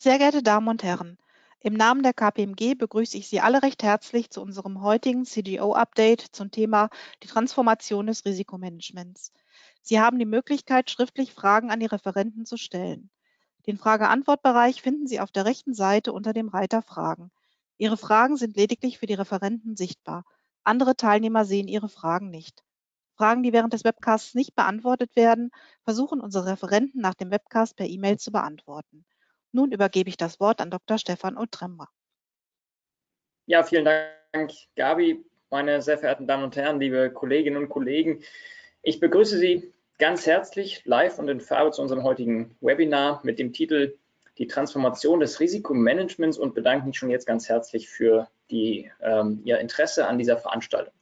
Sehr geehrte Damen und Herren, im Namen der KPMG begrüße ich Sie alle recht herzlich zu unserem heutigen CGO-Update zum Thema die Transformation des Risikomanagements. Sie haben die Möglichkeit, schriftlich Fragen an die Referenten zu stellen. Den Frage-Antwort-Bereich finden Sie auf der rechten Seite unter dem Reiter Fragen. Ihre Fragen sind lediglich für die Referenten sichtbar. Andere Teilnehmer sehen Ihre Fragen nicht. Fragen, die während des Webcasts nicht beantwortet werden, versuchen unsere Referenten nach dem Webcast per E-Mail zu beantworten. Nun übergebe ich das Wort an Dr. Stefan Otremmer. Ja, vielen Dank, Gabi. Meine sehr verehrten Damen und Herren, liebe Kolleginnen und Kollegen, ich begrüße Sie ganz herzlich live und in Farbe zu unserem heutigen Webinar mit dem Titel Die Transformation des Risikomanagements und bedanke mich schon jetzt ganz herzlich für die, ähm, Ihr Interesse an dieser Veranstaltung.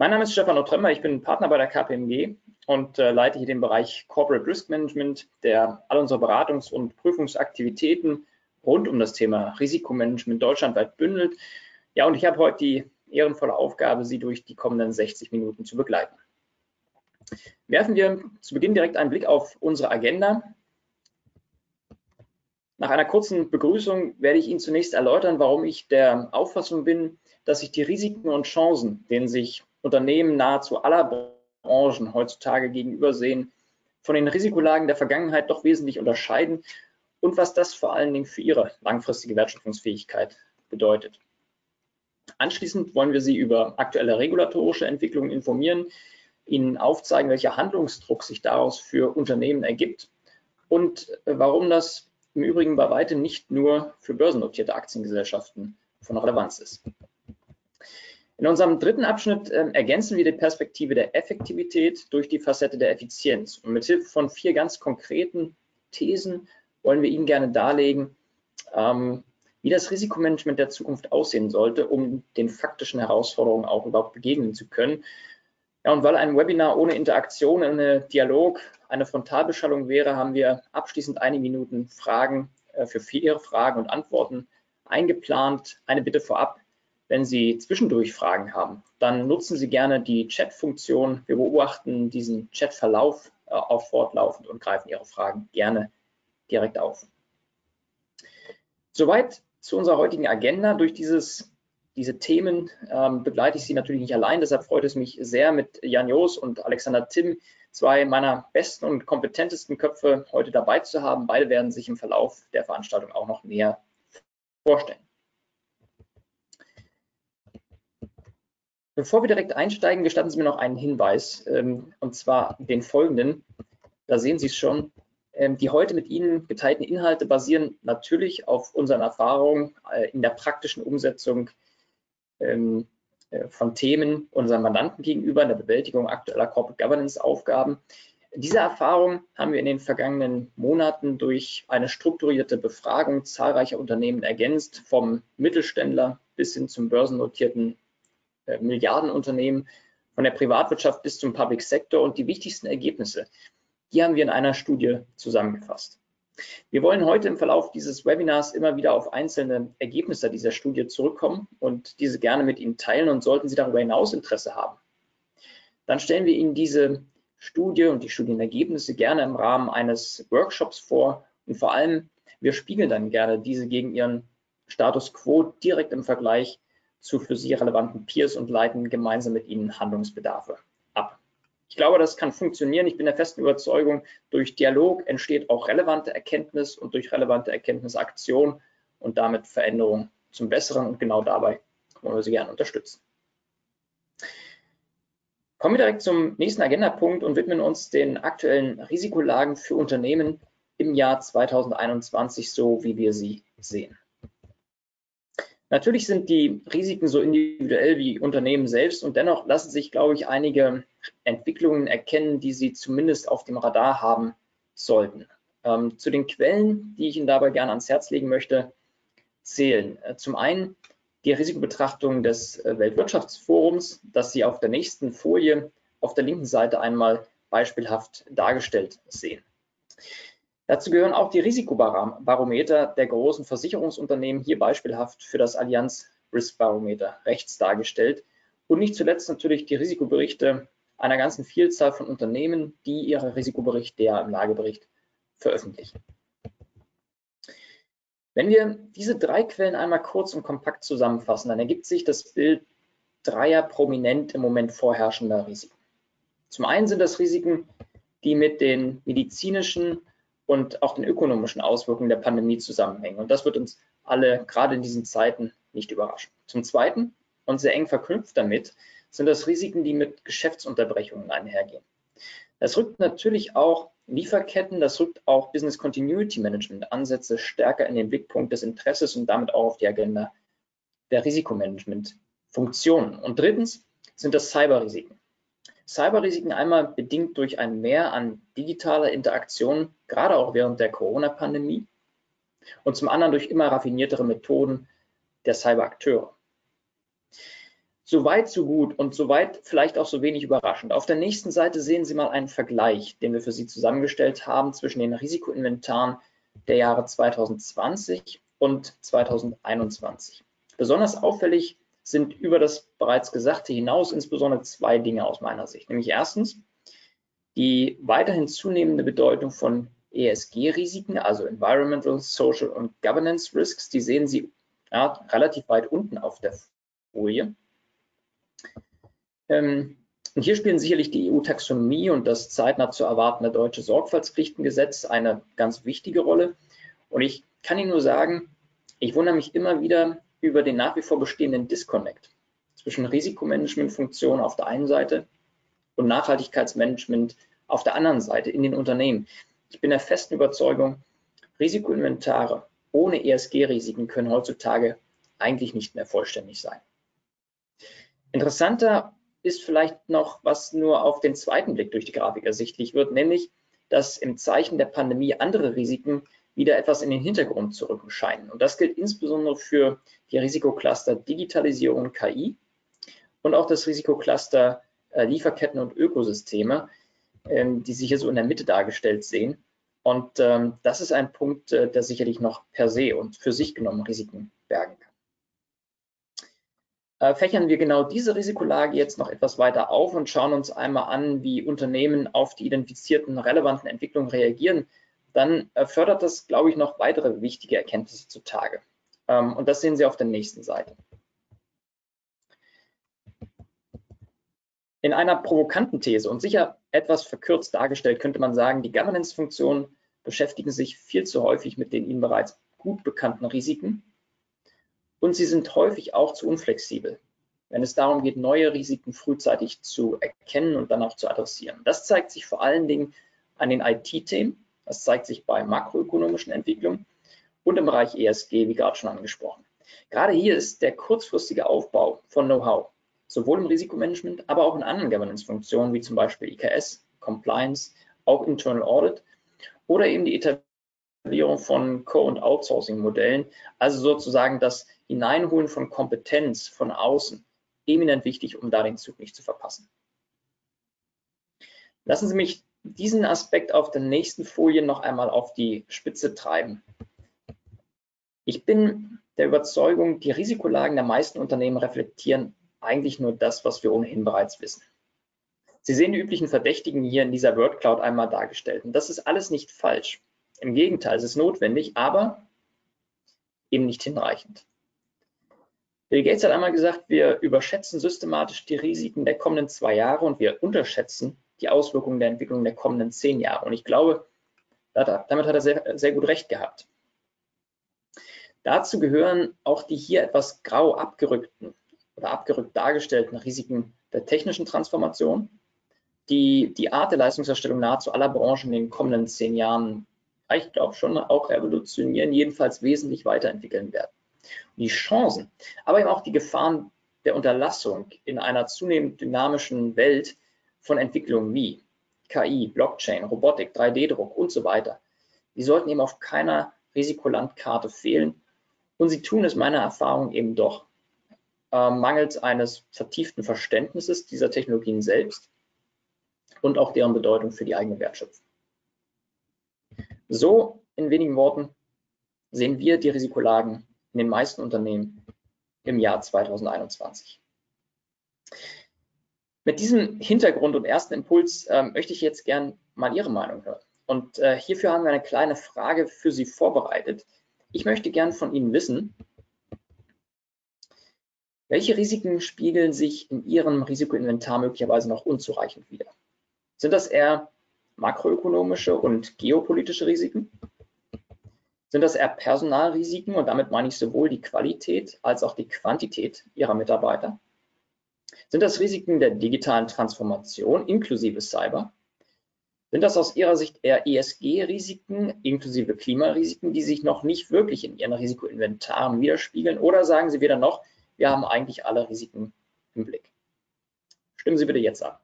Mein Name ist Stefan Otremmer, ich bin Partner bei der KPMG und äh, leite hier den Bereich Corporate Risk Management, der all unsere Beratungs- und Prüfungsaktivitäten rund um das Thema Risikomanagement deutschlandweit bündelt. Ja, und ich habe heute die ehrenvolle Aufgabe, Sie durch die kommenden 60 Minuten zu begleiten. Werfen wir zu Beginn direkt einen Blick auf unsere Agenda. Nach einer kurzen Begrüßung werde ich Ihnen zunächst erläutern, warum ich der Auffassung bin, dass sich die Risiken und Chancen, denen sich Unternehmen nahezu aller Branchen heutzutage gegenübersehen, von den Risikolagen der Vergangenheit doch wesentlich unterscheiden und was das vor allen Dingen für ihre langfristige Wertschöpfungsfähigkeit bedeutet. Anschließend wollen wir Sie über aktuelle regulatorische Entwicklungen informieren, Ihnen aufzeigen, welcher Handlungsdruck sich daraus für Unternehmen ergibt und äh, warum das im Übrigen bei weitem nicht nur für börsennotierte Aktiengesellschaften von Relevanz ist. In unserem dritten Abschnitt äh, ergänzen wir die Perspektive der Effektivität durch die Facette der Effizienz. Und mit Hilfe von vier ganz konkreten Thesen wollen wir Ihnen gerne darlegen, ähm, wie das Risikomanagement der Zukunft aussehen sollte, um den faktischen Herausforderungen auch überhaupt begegnen zu können ja, und weil ein Webinar ohne Interaktion, ohne Dialog eine Frontalbeschallung wäre, haben wir abschließend einige Minuten Fragen äh, für Ihre Fragen und Antworten eingeplant. Eine Bitte vorab, wenn Sie zwischendurch Fragen haben, dann nutzen Sie gerne die Chat-Funktion. Wir beobachten diesen Chatverlauf äh, auch fortlaufend und greifen Ihre Fragen gerne direkt auf. Soweit zu unserer heutigen Agenda. Durch dieses diese Themen ähm, begleite ich Sie natürlich nicht allein. Deshalb freut es mich sehr, mit Jan Jos und Alexander Timm zwei meiner besten und kompetentesten Köpfe heute dabei zu haben. Beide werden sich im Verlauf der Veranstaltung auch noch näher vorstellen. Bevor wir direkt einsteigen, gestatten Sie mir noch einen Hinweis, ähm, und zwar den folgenden. Da sehen Sie es schon. Ähm, die heute mit Ihnen geteilten Inhalte basieren natürlich auf unseren Erfahrungen äh, in der praktischen Umsetzung ähm, äh, von Themen unseren Mandanten gegenüber in der Bewältigung aktueller Corporate Governance Aufgaben. Diese Erfahrung haben wir in den vergangenen Monaten durch eine strukturierte Befragung zahlreicher Unternehmen ergänzt, vom Mittelständler bis hin zum börsennotierten äh, Milliardenunternehmen, von der Privatwirtschaft bis zum Public Sector und die wichtigsten Ergebnisse, die haben wir in einer Studie zusammengefasst. Wir wollen heute im Verlauf dieses Webinars immer wieder auf einzelne Ergebnisse dieser Studie zurückkommen und diese gerne mit Ihnen teilen und sollten Sie darüber hinaus Interesse haben, dann stellen wir Ihnen diese Studie und die Studienergebnisse gerne im Rahmen eines Workshops vor und vor allem wir spiegeln dann gerne diese gegen Ihren Status quo direkt im Vergleich zu für Sie relevanten Peers und leiten gemeinsam mit Ihnen Handlungsbedarfe ich glaube, das kann funktionieren. Ich bin der festen Überzeugung, durch Dialog entsteht auch relevante Erkenntnis und durch relevante Erkenntnis Aktion und damit Veränderung zum Besseren. Und genau dabei wollen wir Sie gerne unterstützen. Kommen wir direkt zum nächsten Agendapunkt und widmen uns den aktuellen Risikolagen für Unternehmen im Jahr 2021, so wie wir sie sehen. Natürlich sind die Risiken so individuell wie Unternehmen selbst und dennoch lassen sich, glaube ich, einige Entwicklungen erkennen, die Sie zumindest auf dem Radar haben sollten. Ähm, zu den Quellen, die ich Ihnen dabei gerne ans Herz legen möchte, zählen äh, zum einen die Risikobetrachtung des äh, Weltwirtschaftsforums, das Sie auf der nächsten Folie auf der linken Seite einmal beispielhaft dargestellt sehen. Dazu gehören auch die Risikobarometer der großen Versicherungsunternehmen, hier beispielhaft für das Allianz Risk Barometer rechts dargestellt. Und nicht zuletzt natürlich die Risikoberichte einer ganzen Vielzahl von Unternehmen, die ihre Risikoberichte ja im Lagebericht veröffentlichen. Wenn wir diese drei Quellen einmal kurz und kompakt zusammenfassen, dann ergibt sich das Bild dreier prominent im Moment vorherrschender Risiken. Zum einen sind das Risiken, die mit den medizinischen und auch den ökonomischen Auswirkungen der Pandemie zusammenhängen. Und das wird uns alle gerade in diesen Zeiten nicht überraschen. Zum Zweiten und sehr eng verknüpft damit sind das Risiken, die mit Geschäftsunterbrechungen einhergehen. Das rückt natürlich auch Lieferketten, das rückt auch Business Continuity Management Ansätze stärker in den Blickpunkt des Interesses und damit auch auf die Agenda der Risikomanagement Funktionen. Und drittens sind das Cyberrisiken. Cyberrisiken einmal bedingt durch ein Mehr an digitaler Interaktion, gerade auch während der Corona-Pandemie, und zum anderen durch immer raffiniertere Methoden der Cyberakteure. Soweit so gut und soweit vielleicht auch so wenig überraschend. Auf der nächsten Seite sehen Sie mal einen Vergleich, den wir für Sie zusammengestellt haben zwischen den Risikoinventaren der Jahre 2020 und 2021. Besonders auffällig sind über das bereits Gesagte hinaus insbesondere zwei Dinge aus meiner Sicht. Nämlich erstens die weiterhin zunehmende Bedeutung von ESG-Risiken, also Environmental, Social und Governance Risks. Die sehen Sie ja, relativ weit unten auf der Folie. Ähm, und hier spielen sicherlich die EU-Taxonomie und das zeitnah zu erwartende deutsche Sorgfaltspflichtengesetz eine ganz wichtige Rolle. Und ich kann Ihnen nur sagen, ich wundere mich immer wieder über den nach wie vor bestehenden Disconnect zwischen Risikomanagementfunktion auf der einen Seite und Nachhaltigkeitsmanagement auf der anderen Seite in den Unternehmen. Ich bin der festen Überzeugung, Risikoinventare ohne ESG-Risiken können heutzutage eigentlich nicht mehr vollständig sein. Interessanter ist vielleicht noch, was nur auf den zweiten Blick durch die Grafik ersichtlich wird, nämlich, dass im Zeichen der Pandemie andere Risiken wieder etwas in den Hintergrund zu rücken scheinen. Und das gilt insbesondere für die Risikocluster Digitalisierung und KI und auch das Risikocluster äh, Lieferketten und Ökosysteme, ähm, die Sie hier so in der Mitte dargestellt sehen. Und ähm, das ist ein Punkt, äh, der sicherlich noch per se und für sich genommen Risiken bergen kann. Äh, fächern wir genau diese Risikolage jetzt noch etwas weiter auf und schauen uns einmal an, wie Unternehmen auf die identifizierten relevanten Entwicklungen reagieren, dann fördert das, glaube ich, noch weitere wichtige Erkenntnisse zutage. Ähm, und das sehen Sie auf der nächsten Seite. In einer provokanten These und sicher etwas verkürzt dargestellt könnte man sagen, die Governance-Funktionen beschäftigen sich viel zu häufig mit den ihnen bereits gut bekannten Risiken und sie sind häufig auch zu unflexibel, wenn es darum geht, neue Risiken frühzeitig zu erkennen und dann auch zu adressieren. Das zeigt sich vor allen Dingen an den IT-Themen, das zeigt sich bei makroökonomischen Entwicklungen und im Bereich ESG, wie gerade schon angesprochen. Gerade hier ist der kurzfristige Aufbau von Know-how, sowohl im Risikomanagement, aber auch in anderen Governance-Funktionen, wie zum Beispiel IKS, Compliance, auch Internal Audit oder eben die Etablierung von Co- und Outsourcing-Modellen, also sozusagen das Hineinholen von Kompetenz von außen, eminent wichtig, um da den Zug nicht zu verpassen. Lassen Sie mich diesen Aspekt auf der nächsten Folie noch einmal auf die Spitze treiben. Ich bin der Überzeugung, die Risikolagen der meisten Unternehmen reflektieren eigentlich nur das, was wir ohnehin bereits wissen. Sie sehen die üblichen Verdächtigen hier in dieser Word Cloud einmal dargestellt. Und das ist alles nicht falsch. Im Gegenteil, es ist notwendig, aber eben nicht hinreichend. Bill Gates hat einmal gesagt, wir überschätzen systematisch die Risiken der kommenden zwei Jahre und wir unterschätzen die Auswirkungen der Entwicklung der kommenden zehn Jahre. Und ich glaube, damit hat er sehr, sehr gut recht gehabt. Dazu gehören auch die hier etwas grau abgerückten oder abgerückt dargestellten Risiken der technischen Transformation, die die Art der Leistungserstellung nahezu aller Branchen in den kommenden zehn Jahren, ich glaube schon auch revolutionieren, jedenfalls wesentlich weiterentwickeln werden. Und die Chancen, aber eben auch die Gefahren der Unterlassung in einer zunehmend dynamischen Welt von Entwicklungen wie KI, Blockchain, Robotik, 3D-Druck und so weiter, die sollten eben auf keiner Risikolandkarte fehlen und sie tun es meiner Erfahrung eben doch, äh, mangels eines vertieften Verständnisses dieser Technologien selbst und auch deren Bedeutung für die eigene Wertschöpfung. So in wenigen Worten sehen wir die Risikolagen in den meisten Unternehmen im Jahr 2021. Mit diesem Hintergrund und ersten Impuls äh, möchte ich jetzt gern mal Ihre Meinung hören. Und äh, hierfür haben wir eine kleine Frage für Sie vorbereitet, ich möchte gern von Ihnen wissen, welche Risiken spiegeln sich in Ihrem Risikoinventar möglicherweise noch unzureichend wider? Sind das eher makroökonomische und geopolitische Risiken? Sind das eher Personalrisiken und damit meine ich sowohl die Qualität als auch die Quantität Ihrer Mitarbeiter? Sind das Risiken der digitalen Transformation inklusive Cyber? Sind das aus Ihrer Sicht eher ESG-Risiken inklusive Klimarisiken, die sich noch nicht wirklich in Ihren Risikoinventaren widerspiegeln? Oder sagen Sie wieder noch, wir haben eigentlich alle Risiken im Blick? Stimmen Sie bitte jetzt ab.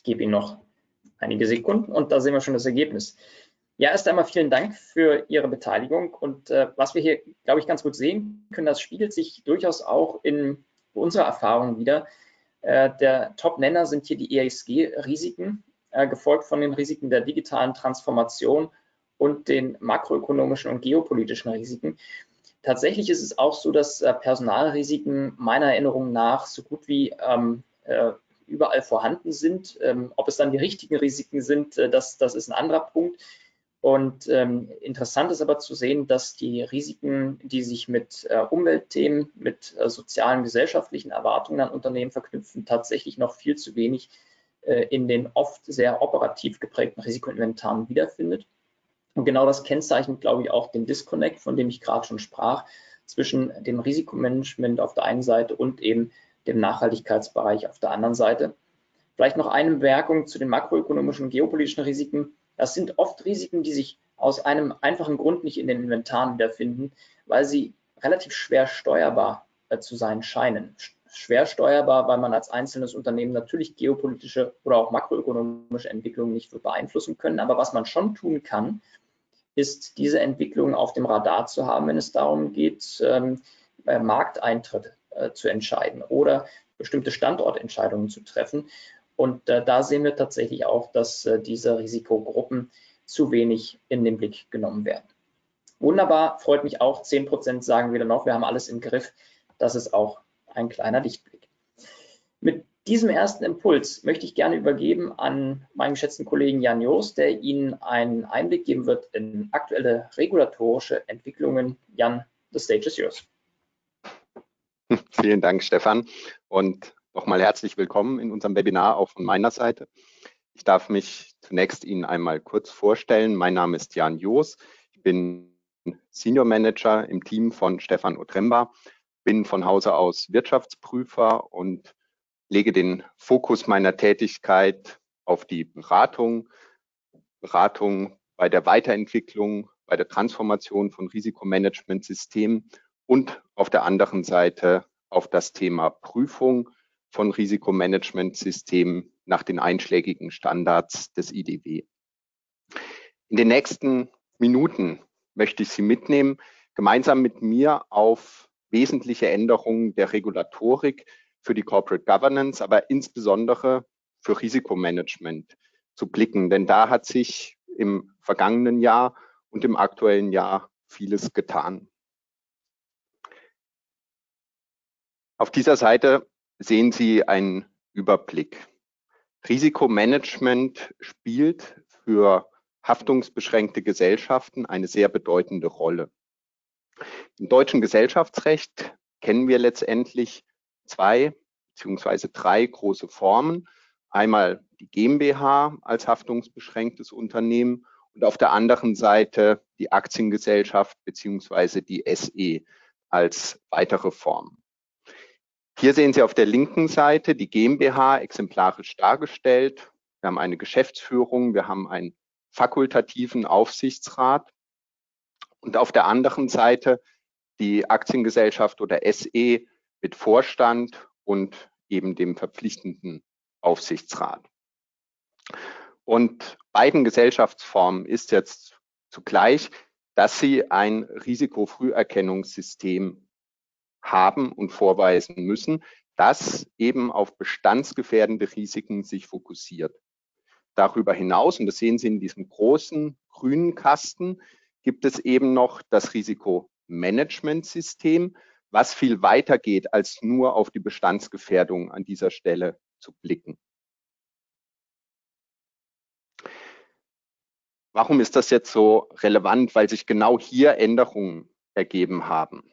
Ich gebe Ihnen noch einige Sekunden und da sehen wir schon das Ergebnis. Ja, erst einmal vielen Dank für Ihre Beteiligung und äh, was wir hier, glaube ich, ganz gut sehen können, das spiegelt sich durchaus auch in unserer Erfahrung wieder. Äh, der Top-Nenner sind hier die ESG-Risiken, äh, gefolgt von den Risiken der digitalen Transformation und den makroökonomischen und geopolitischen Risiken. Tatsächlich ist es auch so, dass äh, Personalrisiken meiner Erinnerung nach so gut wie ähm, äh, überall vorhanden sind. Ähm, ob es dann die richtigen Risiken sind, äh, das, das ist ein anderer Punkt. Und ähm, interessant ist aber zu sehen, dass die Risiken, die sich mit äh, Umweltthemen, mit äh, sozialen, gesellschaftlichen Erwartungen an Unternehmen verknüpfen, tatsächlich noch viel zu wenig äh, in den oft sehr operativ geprägten Risikoinventaren wiederfindet. Und genau das kennzeichnet, glaube ich, auch den Disconnect, von dem ich gerade schon sprach, zwischen dem Risikomanagement auf der einen Seite und eben dem Nachhaltigkeitsbereich auf der anderen Seite. Vielleicht noch eine Bemerkung zu den makroökonomischen und geopolitischen Risiken. Das sind oft Risiken, die sich aus einem einfachen Grund nicht in den Inventaren wiederfinden, weil sie relativ schwer steuerbar äh, zu sein scheinen. Schwer steuerbar, weil man als einzelnes Unternehmen natürlich geopolitische oder auch makroökonomische Entwicklungen nicht beeinflussen können. Aber was man schon tun kann, ist diese Entwicklung auf dem Radar zu haben, wenn es darum geht, ähm, Markteintritte äh, zu entscheiden oder bestimmte Standortentscheidungen zu treffen. Und äh, da sehen wir tatsächlich auch, dass äh, diese Risikogruppen zu wenig in den Blick genommen werden. Wunderbar, freut mich auch. 10 Prozent sagen wieder noch, wir haben alles im Griff. Das ist auch ein kleiner Lichtblick. Mit diesem ersten Impuls möchte ich gerne übergeben an meinen geschätzten Kollegen Jan Joos, der Ihnen einen Einblick geben wird in aktuelle regulatorische Entwicklungen. Jan, the stage is yours. Vielen Dank, Stefan. Und nochmal herzlich willkommen in unserem Webinar auch von meiner Seite. Ich darf mich zunächst Ihnen einmal kurz vorstellen. Mein Name ist Jan Joos. Ich bin Senior Manager im Team von Stefan Otremba, bin von Hause aus Wirtschaftsprüfer und lege den Fokus meiner Tätigkeit auf die Beratung, Beratung bei der Weiterentwicklung, bei der Transformation von Risikomanagementsystemen und auf der anderen Seite auf das Thema Prüfung von Risikomanagementsystemen nach den einschlägigen Standards des IDW. In den nächsten Minuten möchte ich Sie mitnehmen, gemeinsam mit mir auf wesentliche Änderungen der Regulatorik für die Corporate Governance, aber insbesondere für Risikomanagement zu blicken. Denn da hat sich im vergangenen Jahr und im aktuellen Jahr vieles getan. Auf dieser Seite sehen Sie einen Überblick. Risikomanagement spielt für haftungsbeschränkte Gesellschaften eine sehr bedeutende Rolle. Im deutschen Gesellschaftsrecht kennen wir letztendlich zwei beziehungsweise drei große Formen. Einmal die GmbH als haftungsbeschränktes Unternehmen und auf der anderen Seite die Aktiengesellschaft beziehungsweise die SE als weitere Form. Hier sehen Sie auf der linken Seite die GmbH exemplarisch dargestellt. Wir haben eine Geschäftsführung, wir haben einen fakultativen Aufsichtsrat und auf der anderen Seite die Aktiengesellschaft oder SE mit Vorstand und eben dem verpflichtenden Aufsichtsrat. Und beiden Gesellschaftsformen ist jetzt zugleich, dass sie ein Risikofrüherkennungssystem haben und vorweisen müssen, das eben auf bestandsgefährdende Risiken sich fokussiert. Darüber hinaus, und das sehen Sie in diesem großen grünen Kasten, gibt es eben noch das Risikomanagementsystem, was viel weiter geht, als nur auf die Bestandsgefährdung an dieser Stelle zu blicken. Warum ist das jetzt so relevant? Weil sich genau hier Änderungen ergeben haben.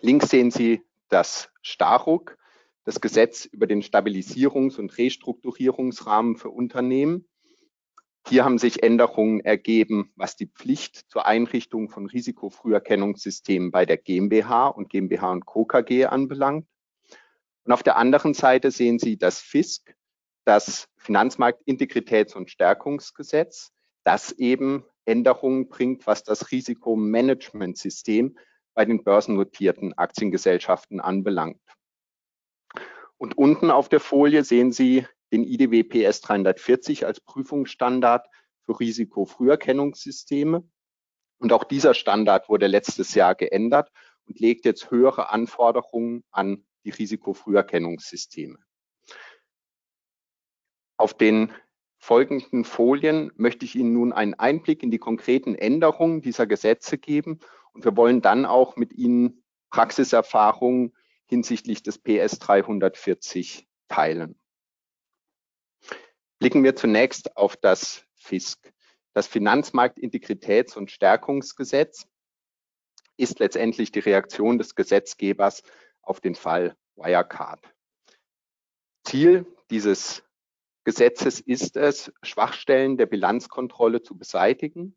Links sehen Sie das Staruk, das Gesetz über den Stabilisierungs- und Restrukturierungsrahmen für Unternehmen. Hier haben sich Änderungen ergeben, was die Pflicht zur Einrichtung von Risikofrüherkennungssystemen bei der GmbH und GmbH und Co. KG anbelangt. Und auf der anderen Seite sehen Sie das FISK, das Finanzmarktintegritäts- und Stärkungsgesetz, das eben Änderungen bringt, was das Risikomanagementsystem bei den börsennotierten Aktiengesellschaften anbelangt. Und unten auf der Folie sehen Sie den IDW PS 340 als Prüfungsstandard für Risikofrüherkennungssysteme. Und auch dieser Standard wurde letztes Jahr geändert und legt jetzt höhere Anforderungen an die Risikofrüherkennungssysteme. Auf den folgenden Folien möchte ich Ihnen nun einen Einblick in die konkreten Änderungen dieser Gesetze geben und wir wollen dann auch mit Ihnen Praxiserfahrungen hinsichtlich des PS 340 teilen. Blicken wir zunächst auf das FISK. Das Finanzmarktintegritäts- und Stärkungsgesetz ist letztendlich die Reaktion des Gesetzgebers auf den Fall Wirecard. Ziel dieses Gesetzes ist es, Schwachstellen der Bilanzkontrolle zu beseitigen,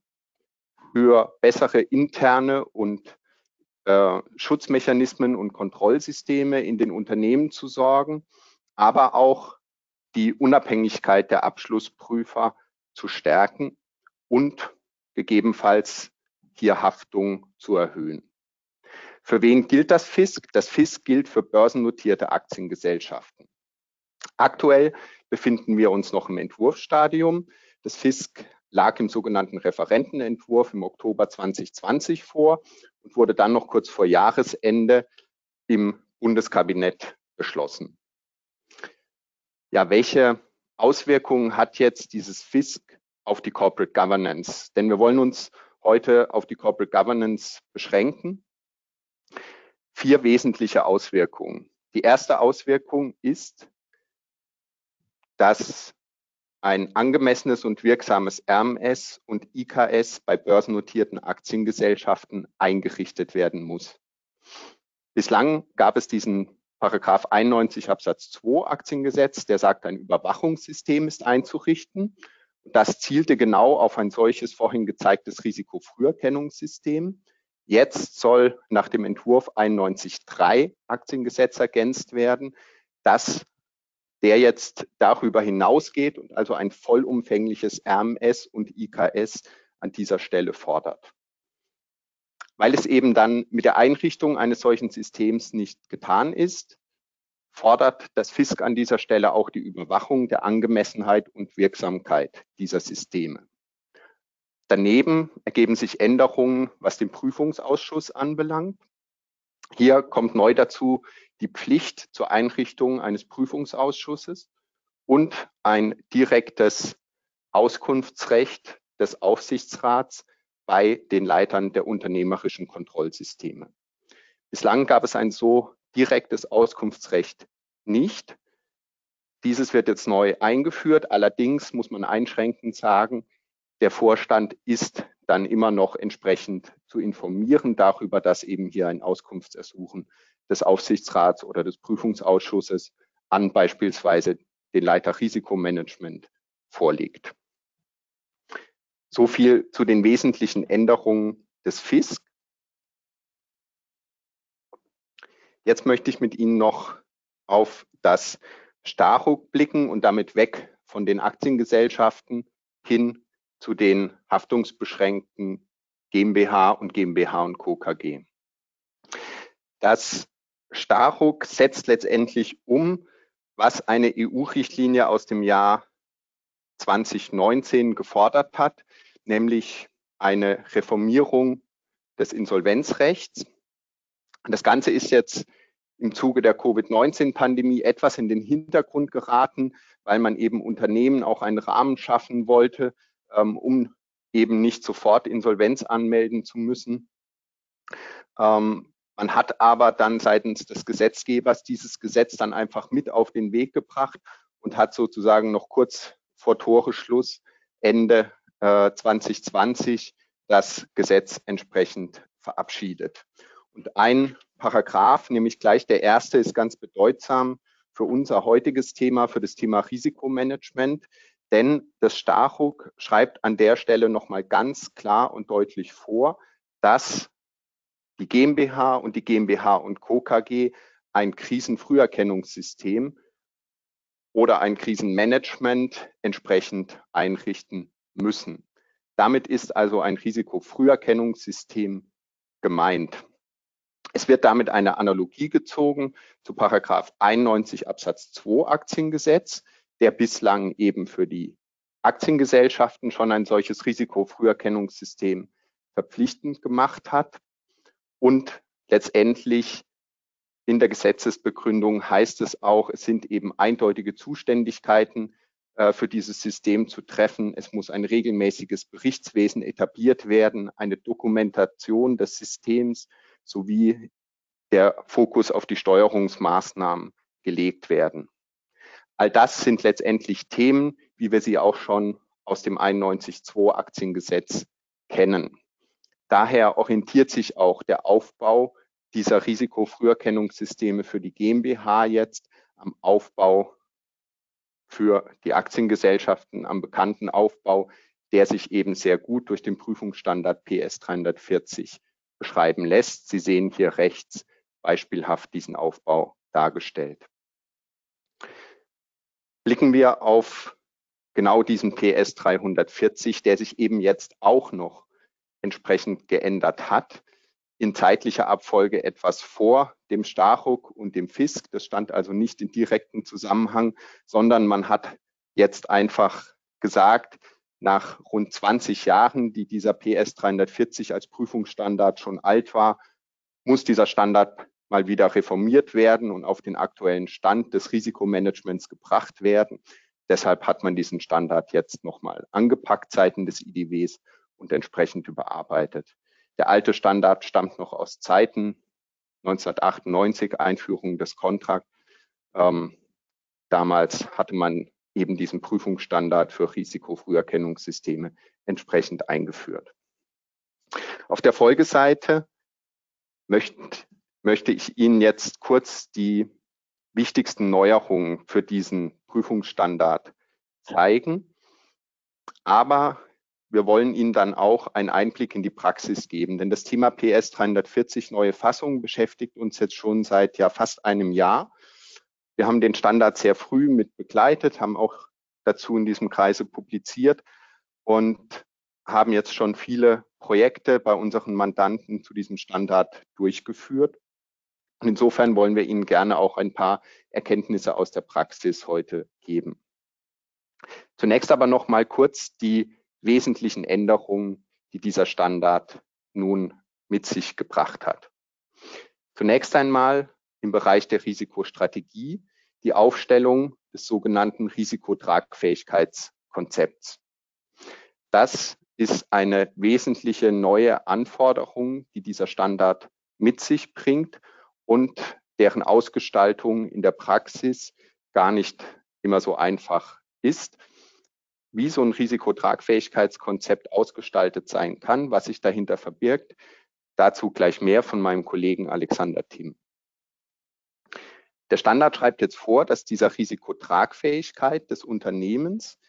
für bessere interne und äh, Schutzmechanismen und Kontrollsysteme in den Unternehmen zu sorgen, aber auch die Unabhängigkeit der Abschlussprüfer zu stärken und gegebenenfalls hier Haftung zu erhöhen. Für wen gilt das FISK? Das FISK gilt für börsennotierte Aktiengesellschaften. Aktuell befinden wir uns noch im Entwurfsstadium. Das FISK lag im sogenannten Referentenentwurf im Oktober 2020 vor und wurde dann noch kurz vor Jahresende im Bundeskabinett beschlossen. Ja, welche Auswirkungen hat jetzt dieses FISK auf die Corporate Governance? Denn wir wollen uns heute auf die Corporate Governance beschränken. Vier wesentliche Auswirkungen. Die erste Auswirkung ist, dass ein angemessenes und wirksames RMS und IKS bei börsennotierten Aktiengesellschaften eingerichtet werden muss. Bislang gab es diesen Paragraph 91 Absatz 2 Aktiengesetz, der sagt, ein Überwachungssystem ist einzurichten. Das zielte genau auf ein solches vorhin gezeigtes Risikofrüherkennungssystem. Jetzt soll nach dem Entwurf 91.3 Aktiengesetz ergänzt werden, das der jetzt darüber hinausgeht und also ein vollumfängliches RMS und IKS an dieser Stelle fordert. Weil es eben dann mit der Einrichtung eines solchen Systems nicht getan ist, fordert das FISK an dieser Stelle auch die Überwachung der Angemessenheit und Wirksamkeit dieser Systeme. Daneben ergeben sich Änderungen, was den Prüfungsausschuss anbelangt. Hier kommt neu dazu die Pflicht zur Einrichtung eines Prüfungsausschusses und ein direktes Auskunftsrecht des Aufsichtsrats bei den Leitern der unternehmerischen Kontrollsysteme. Bislang gab es ein so direktes Auskunftsrecht nicht. Dieses wird jetzt neu eingeführt. Allerdings muss man einschränkend sagen, der Vorstand ist dann immer noch entsprechend zu informieren darüber, dass eben hier ein Auskunftsersuchen des Aufsichtsrats oder des Prüfungsausschusses an beispielsweise den Leiter Risikomanagement vorliegt. So viel zu den wesentlichen Änderungen des FISK. Jetzt möchte ich mit Ihnen noch auf das Staruk blicken und damit weg von den Aktiengesellschaften hin zu den haftungsbeschränkten GmbH und GmbH und Co. KG. Das Staruk setzt letztendlich um, was eine EU-Richtlinie aus dem Jahr 2019 gefordert hat, nämlich eine Reformierung des Insolvenzrechts. Das Ganze ist jetzt im Zuge der Covid-19-Pandemie etwas in den Hintergrund geraten, weil man eben Unternehmen auch einen Rahmen schaffen wollte, ähm, um eben nicht sofort Insolvenz anmelden zu müssen. Ähm, man hat aber dann seitens des Gesetzgebers dieses Gesetz dann einfach mit auf den Weg gebracht und hat sozusagen noch kurz vor Toreschluss Ende äh, 2020 das Gesetz entsprechend verabschiedet. Und ein Paragraph, nämlich gleich der erste, ist ganz bedeutsam für unser heutiges Thema, für das Thema Risikomanagement. Denn das Starhug schreibt an der Stelle nochmal ganz klar und deutlich vor, dass die GmbH und die GmbH und Co. KG ein Krisenfrüherkennungssystem oder ein Krisenmanagement entsprechend einrichten müssen. Damit ist also ein Risikofrüherkennungssystem gemeint. Es wird damit eine Analogie gezogen zu Paragraph 91 Absatz 2 Aktiengesetz, der bislang eben für die Aktiengesellschaften schon ein solches Risikofrüherkennungssystem verpflichtend gemacht hat. Und letztendlich in der Gesetzesbegründung heißt es auch, es sind eben eindeutige Zuständigkeiten äh, für dieses System zu treffen. Es muss ein regelmäßiges Berichtswesen etabliert werden, eine Dokumentation des Systems sowie der Fokus auf die Steuerungsmaßnahmen gelegt werden. All das sind letztendlich Themen, wie wir sie auch schon aus dem 91.2 Aktiengesetz kennen. Daher orientiert sich auch der Aufbau dieser Risikofrüherkennungssysteme für die GmbH jetzt am Aufbau für die Aktiengesellschaften, am bekannten Aufbau, der sich eben sehr gut durch den Prüfungsstandard PS 340 beschreiben lässt. Sie sehen hier rechts beispielhaft diesen Aufbau dargestellt. Blicken wir auf genau diesen PS 340, der sich eben jetzt auch noch entsprechend geändert hat. In zeitlicher Abfolge etwas vor dem Stachuk und dem Fisk. Das stand also nicht in direktem Zusammenhang, sondern man hat jetzt einfach gesagt, nach rund 20 Jahren, die dieser PS 340 als Prüfungsstandard schon alt war, muss dieser Standard mal wieder reformiert werden und auf den aktuellen Stand des Risikomanagements gebracht werden. Deshalb hat man diesen Standard jetzt nochmal angepackt seitens des IDWs und entsprechend überarbeitet. Der alte Standard stammt noch aus Zeiten 1998, Einführung des Kontrakt. Ähm, damals hatte man eben diesen Prüfungsstandard für Risikofrüherkennungssysteme entsprechend eingeführt. Auf der Folgeseite möchte, möchte ich Ihnen jetzt kurz die wichtigsten Neuerungen für diesen Prüfungsstandard zeigen. Aber wir wollen Ihnen dann auch einen Einblick in die Praxis geben, denn das Thema PS 340 neue Fassung beschäftigt uns jetzt schon seit ja fast einem Jahr. Wir haben den Standard sehr früh mit begleitet, haben auch dazu in diesem Kreise publiziert und haben jetzt schon viele Projekte bei unseren Mandanten zu diesem Standard durchgeführt. Und insofern wollen wir Ihnen gerne auch ein paar Erkenntnisse aus der Praxis heute geben. Zunächst aber noch mal kurz die wesentlichen Änderungen, die dieser Standard nun mit sich gebracht hat. Zunächst einmal im Bereich der Risikostrategie die Aufstellung des sogenannten Risikotragfähigkeitskonzepts. Das ist eine wesentliche neue Anforderung, die dieser Standard mit sich bringt und deren Ausgestaltung in der Praxis gar nicht immer so einfach ist. Wie so ein Risikotragfähigkeitskonzept ausgestaltet sein kann, was sich dahinter verbirgt, dazu gleich mehr von meinem Kollegen Alexander Tim. Der Standard schreibt jetzt vor, dass dieser Risikotragfähigkeit des Unternehmens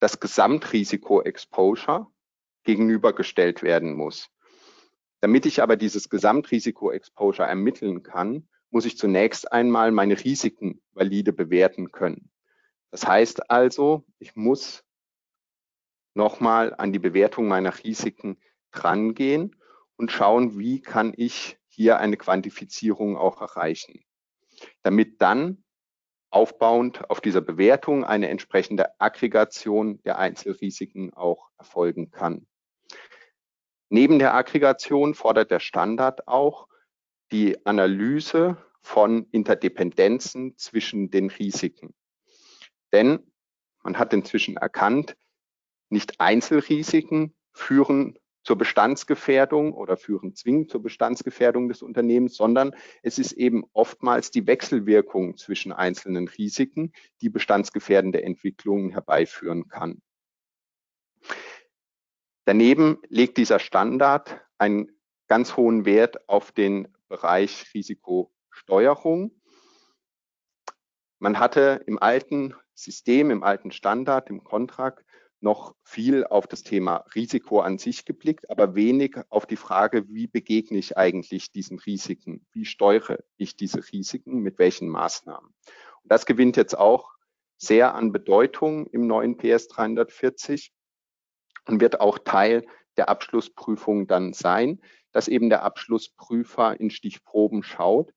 das Gesamtrisiko-Exposure gegenübergestellt werden muss. Damit ich aber dieses Gesamtrisiko-Exposure ermitteln kann, muss ich zunächst einmal meine Risiken valide bewerten können. Das heißt also, ich muss nochmal an die Bewertung meiner Risiken drangehen und schauen, wie kann ich hier eine Quantifizierung auch erreichen damit dann aufbauend auf dieser Bewertung eine entsprechende Aggregation der Einzelrisiken auch erfolgen kann. Neben der Aggregation fordert der Standard auch die Analyse von Interdependenzen zwischen den Risiken. Denn man hat inzwischen erkannt, nicht Einzelrisiken führen zur Bestandsgefährdung oder führen zwingend zur Bestandsgefährdung des Unternehmens, sondern es ist eben oftmals die Wechselwirkung zwischen einzelnen Risiken, die bestandsgefährdende Entwicklungen herbeiführen kann. Daneben legt dieser Standard einen ganz hohen Wert auf den Bereich Risikosteuerung. Man hatte im alten System, im alten Standard, im Kontrakt noch viel auf das Thema Risiko an sich geblickt, aber wenig auf die Frage, wie begegne ich eigentlich diesen Risiken? Wie steuere ich diese Risiken? Mit welchen Maßnahmen? Und das gewinnt jetzt auch sehr an Bedeutung im neuen PS 340 und wird auch Teil der Abschlussprüfung dann sein, dass eben der Abschlussprüfer in Stichproben schaut,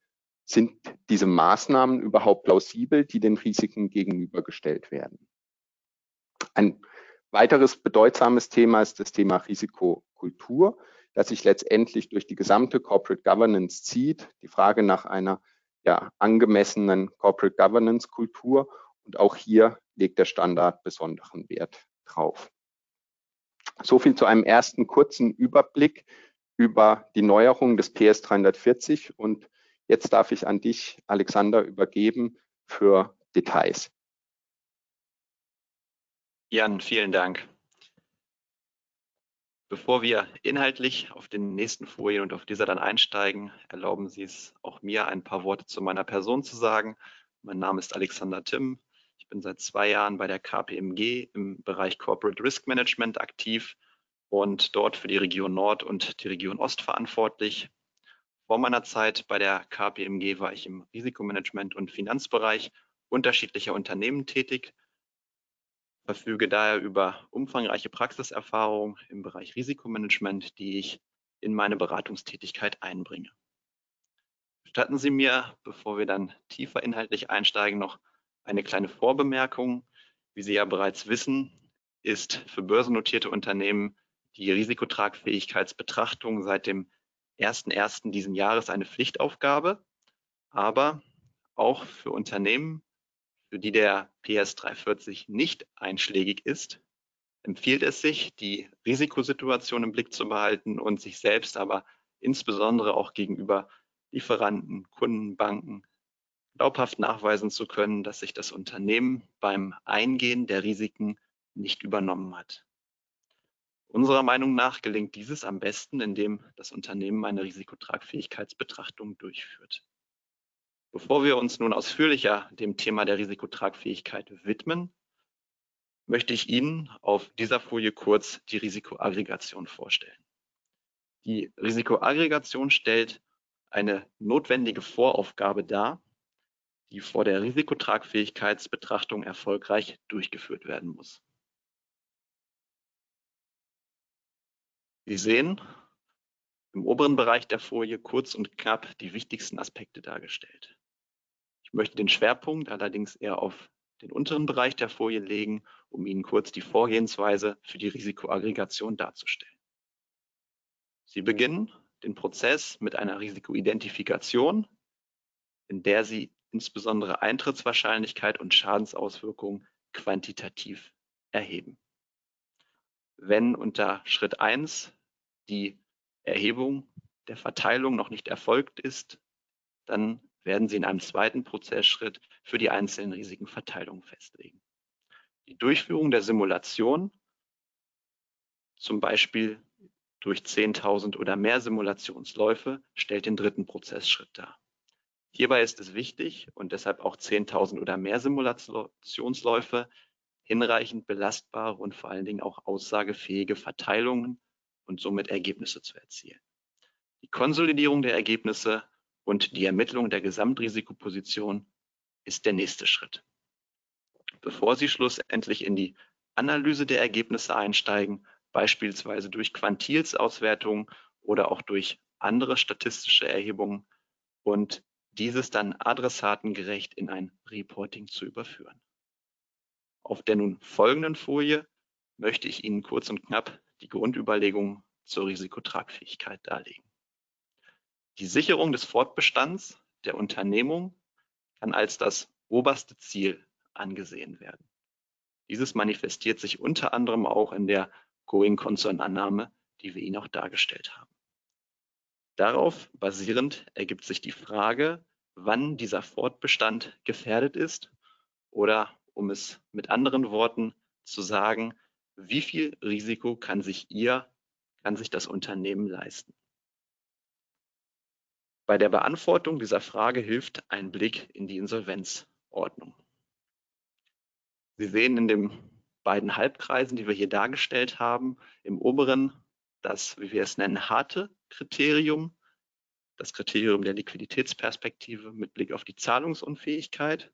sind diese Maßnahmen überhaupt plausibel, die den Risiken gegenübergestellt werden. Ein weiteres bedeutsames Thema ist das Thema Risikokultur, das sich letztendlich durch die gesamte Corporate Governance zieht. Die Frage nach einer ja, angemessenen Corporate Governance Kultur. Und auch hier legt der Standard besonderen Wert drauf. So viel zu einem ersten kurzen Überblick über die Neuerung des PS 340. Und jetzt darf ich an dich, Alexander, übergeben für Details. Jan, vielen Dank. Bevor wir inhaltlich auf den nächsten Folien und auf dieser dann einsteigen, erlauben Sie es auch mir, ein paar Worte zu meiner Person zu sagen. Mein Name ist Alexander Timm. Ich bin seit zwei Jahren bei der KPMG im Bereich Corporate Risk Management aktiv und dort für die Region Nord und die Region Ost verantwortlich. Vor meiner Zeit bei der KPMG war ich im Risikomanagement und Finanzbereich unterschiedlicher Unternehmen tätig verfüge daher über umfangreiche Praxiserfahrung im Bereich Risikomanagement, die ich in meine Beratungstätigkeit einbringe. Statten Sie mir, bevor wir dann tiefer inhaltlich einsteigen, noch eine kleine Vorbemerkung. Wie Sie ja bereits wissen, ist für börsennotierte Unternehmen die Risikotragfähigkeitsbetrachtung seit dem 1.1. diesen Jahres eine Pflichtaufgabe. Aber auch für Unternehmen, für die der PS 340 nicht einschlägig ist, empfiehlt es sich, die Risikosituation im Blick zu behalten und sich selbst aber insbesondere auch gegenüber Lieferanten, Kunden, Banken glaubhaft nachweisen zu können, dass sich das Unternehmen beim Eingehen der Risiken nicht übernommen hat. Unserer Meinung nach gelingt dieses am besten, indem das Unternehmen eine Risikotragfähigkeitsbetrachtung durchführt. Bevor wir uns nun ausführlicher dem Thema der Risikotragfähigkeit widmen, möchte ich Ihnen auf dieser Folie kurz die Risikoaggregation vorstellen. Die Risikoaggregation stellt eine notwendige Voraufgabe dar, die vor der Risikotragfähigkeitsbetrachtung erfolgreich durchgeführt werden muss. Sie sehen im oberen Bereich der Folie kurz und knapp die wichtigsten Aspekte dargestellt. Ich möchte den Schwerpunkt allerdings eher auf den unteren Bereich der Folie legen, um Ihnen kurz die Vorgehensweise für die Risikoaggregation darzustellen. Sie beginnen den Prozess mit einer Risikoidentifikation, in der Sie insbesondere Eintrittswahrscheinlichkeit und Schadensauswirkungen quantitativ erheben. Wenn unter Schritt 1 die Erhebung der Verteilung noch nicht erfolgt ist, dann werden Sie in einem zweiten Prozessschritt für die einzelnen Risikenverteilungen festlegen. Die Durchführung der Simulation, zum Beispiel durch 10.000 oder mehr Simulationsläufe, stellt den dritten Prozessschritt dar. Hierbei ist es wichtig und deshalb auch 10.000 oder mehr Simulationsläufe, hinreichend belastbare und vor allen Dingen auch aussagefähige Verteilungen und somit Ergebnisse zu erzielen. Die Konsolidierung der Ergebnisse und die Ermittlung der Gesamtrisikoposition ist der nächste Schritt. Bevor Sie schlussendlich in die Analyse der Ergebnisse einsteigen, beispielsweise durch Quantilsauswertungen oder auch durch andere statistische Erhebungen und dieses dann adressatengerecht in ein Reporting zu überführen. Auf der nun folgenden Folie möchte ich Ihnen kurz und knapp die Grundüberlegungen zur Risikotragfähigkeit darlegen. Die Sicherung des Fortbestands der Unternehmung kann als das oberste Ziel angesehen werden. Dieses manifestiert sich unter anderem auch in der Going-Concern-Annahme, die wir Ihnen auch dargestellt haben. Darauf basierend ergibt sich die Frage, wann dieser Fortbestand gefährdet ist oder um es mit anderen Worten zu sagen, wie viel Risiko kann sich Ihr, kann sich das Unternehmen leisten? Bei der Beantwortung dieser Frage hilft ein Blick in die Insolvenzordnung. Sie sehen in den beiden Halbkreisen, die wir hier dargestellt haben, im oberen das, wie wir es nennen, harte Kriterium, das Kriterium der Liquiditätsperspektive mit Blick auf die Zahlungsunfähigkeit.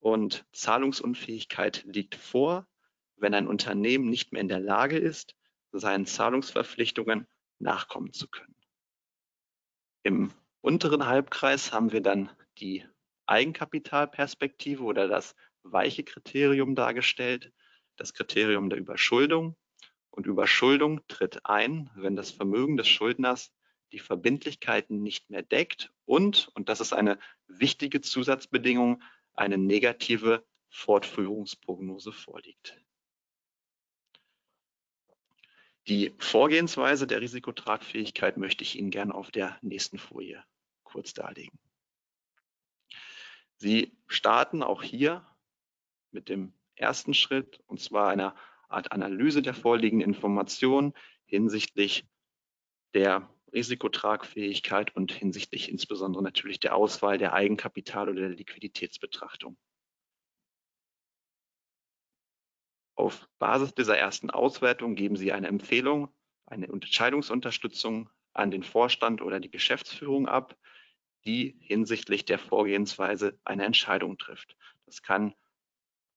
Und Zahlungsunfähigkeit liegt vor, wenn ein Unternehmen nicht mehr in der Lage ist, seinen Zahlungsverpflichtungen nachkommen zu können. Im unteren Halbkreis haben wir dann die Eigenkapitalperspektive oder das weiche Kriterium dargestellt, das Kriterium der Überschuldung. Und Überschuldung tritt ein, wenn das Vermögen des Schuldners die Verbindlichkeiten nicht mehr deckt und, und das ist eine wichtige Zusatzbedingung, eine negative Fortführungsprognose vorliegt. Die Vorgehensweise der Risikotragfähigkeit möchte ich Ihnen gerne auf der nächsten Folie kurz darlegen. Sie starten auch hier mit dem ersten Schritt, und zwar einer Art Analyse der vorliegenden Informationen hinsichtlich der Risikotragfähigkeit und hinsichtlich insbesondere natürlich der Auswahl der Eigenkapital- oder der Liquiditätsbetrachtung. Auf Basis dieser ersten Auswertung geben Sie eine Empfehlung, eine Entscheidungsunterstützung an den Vorstand oder die Geschäftsführung ab, die hinsichtlich der Vorgehensweise eine Entscheidung trifft. Das kann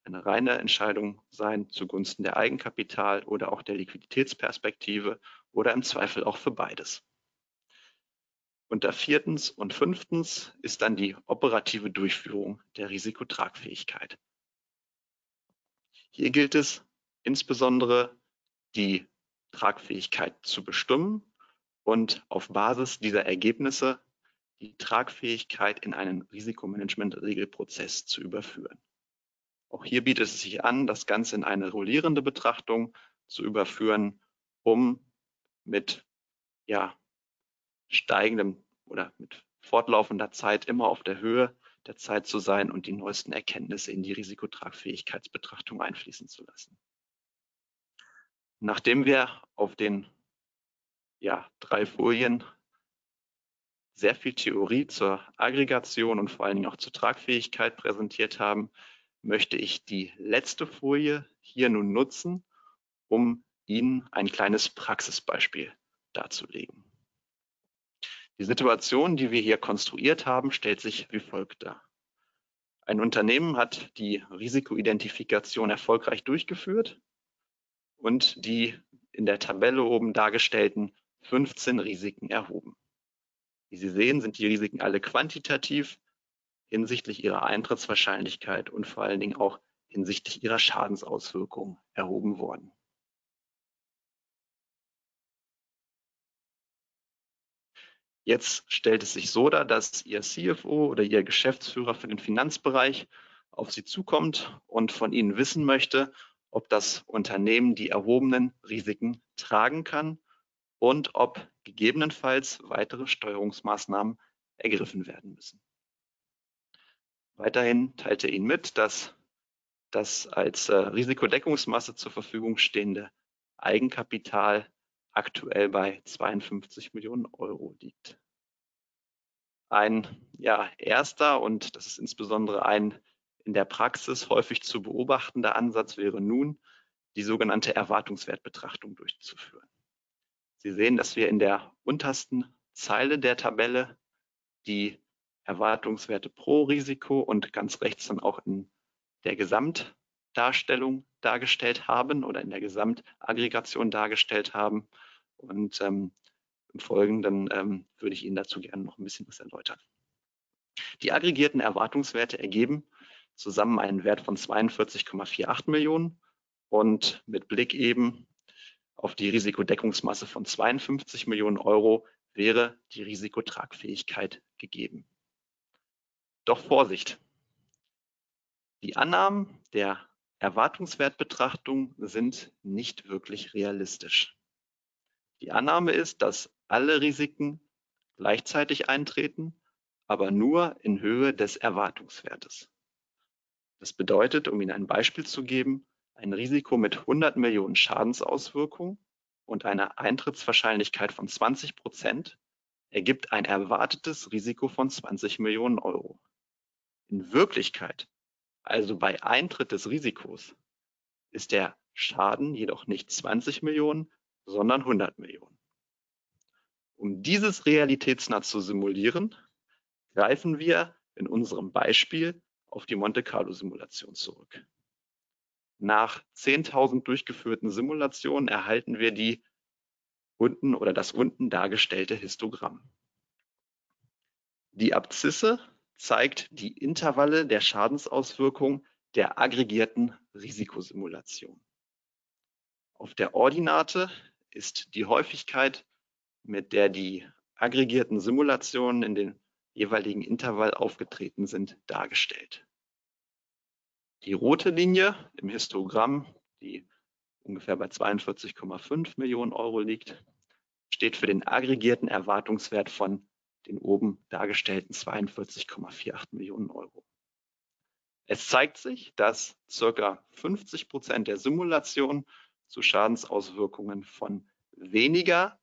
eine reine Entscheidung sein zugunsten der Eigenkapital oder auch der Liquiditätsperspektive oder im Zweifel auch für beides. Und da viertens und fünftens ist dann die operative Durchführung der Risikotragfähigkeit. Hier gilt es insbesondere, die Tragfähigkeit zu bestimmen und auf Basis dieser Ergebnisse die Tragfähigkeit in einen Risikomanagement-Regelprozess zu überführen. Auch hier bietet es sich an, das Ganze in eine rollierende Betrachtung zu überführen, um mit ja, steigendem oder mit fortlaufender Zeit immer auf der Höhe der Zeit zu sein und die neuesten Erkenntnisse in die Risikotragfähigkeitsbetrachtung einfließen zu lassen. Nachdem wir auf den ja, drei Folien sehr viel Theorie zur Aggregation und vor allen Dingen auch zur Tragfähigkeit präsentiert haben, möchte ich die letzte Folie hier nun nutzen, um Ihnen ein kleines Praxisbeispiel darzulegen. Die Situation, die wir hier konstruiert haben, stellt sich wie folgt dar. Ein Unternehmen hat die Risikoidentifikation erfolgreich durchgeführt und die in der Tabelle oben dargestellten 15 Risiken erhoben. Wie Sie sehen, sind die Risiken alle quantitativ hinsichtlich ihrer Eintrittswahrscheinlichkeit und vor allen Dingen auch hinsichtlich ihrer Schadensauswirkungen erhoben worden. Jetzt stellt es sich so dar, dass Ihr CFO oder Ihr Geschäftsführer für den Finanzbereich auf Sie zukommt und von Ihnen wissen möchte, ob das Unternehmen die erhobenen Risiken tragen kann und ob gegebenenfalls weitere Steuerungsmaßnahmen ergriffen werden müssen. Weiterhin teilt er Ihnen mit, dass das als äh, Risikodeckungsmasse zur Verfügung stehende Eigenkapital aktuell bei 52 Millionen Euro liegt. Ein ja, erster und das ist insbesondere ein in der Praxis häufig zu beobachtender Ansatz wäre nun, die sogenannte Erwartungswertbetrachtung durchzuführen. Sie sehen, dass wir in der untersten Zeile der Tabelle die Erwartungswerte pro Risiko und ganz rechts dann auch in der Gesamt Darstellung dargestellt haben oder in der Gesamtaggregation dargestellt haben. Und ähm, im Folgenden ähm, würde ich Ihnen dazu gerne noch ein bisschen was erläutern. Die aggregierten Erwartungswerte ergeben zusammen einen Wert von 42,48 Millionen und mit Blick eben auf die Risikodeckungsmasse von 52 Millionen Euro wäre die Risikotragfähigkeit gegeben. Doch Vorsicht! Die Annahmen der Erwartungswertbetrachtungen sind nicht wirklich realistisch. Die Annahme ist, dass alle Risiken gleichzeitig eintreten, aber nur in Höhe des Erwartungswertes. Das bedeutet, um Ihnen ein Beispiel zu geben, ein Risiko mit 100 Millionen Schadensauswirkungen und einer Eintrittswahrscheinlichkeit von 20 Prozent ergibt ein erwartetes Risiko von 20 Millionen Euro. In Wirklichkeit, also bei Eintritt des Risikos, ist der Schaden jedoch nicht 20 Millionen, sondern 100 Millionen. Um dieses realitätsnah zu simulieren, greifen wir in unserem Beispiel auf die Monte Carlo Simulation zurück. Nach 10.000 durchgeführten Simulationen erhalten wir die unten oder das unten dargestellte Histogramm. Die Abzisse zeigt die Intervalle der Schadensauswirkung der aggregierten Risikosimulation. Auf der Ordinate ist die Häufigkeit, mit der die aggregierten Simulationen in den jeweiligen Intervall aufgetreten sind, dargestellt. Die rote Linie im Histogramm, die ungefähr bei 42,5 Millionen Euro liegt, steht für den aggregierten Erwartungswert von den oben dargestellten 42,48 Millionen Euro. Es zeigt sich, dass circa 50 Prozent der Simulation zu Schadensauswirkungen von weniger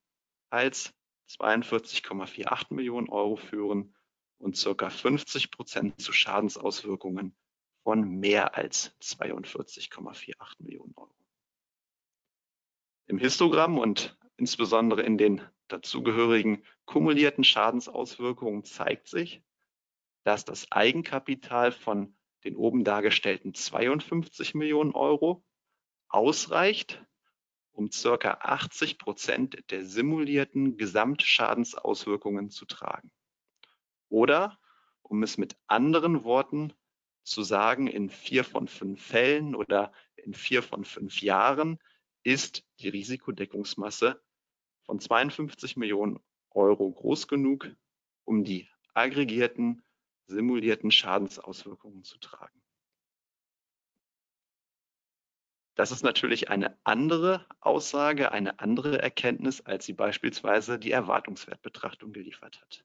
als 42,48 Millionen Euro führen und circa 50 Prozent zu Schadensauswirkungen von mehr als 42,48 Millionen Euro. Im Histogramm und insbesondere in den dazugehörigen kumulierten Schadensauswirkungen zeigt sich, dass das Eigenkapital von den oben dargestellten 52 Millionen Euro ausreicht, um circa 80 Prozent der simulierten Gesamtschadensauswirkungen zu tragen. Oder, um es mit anderen Worten zu sagen, in vier von fünf Fällen oder in vier von fünf Jahren ist die Risikodeckungsmasse von 52 Millionen Euro groß genug, um die aggregierten simulierten Schadensauswirkungen zu tragen. Das ist natürlich eine andere Aussage, eine andere Erkenntnis, als sie beispielsweise die Erwartungswertbetrachtung geliefert hat.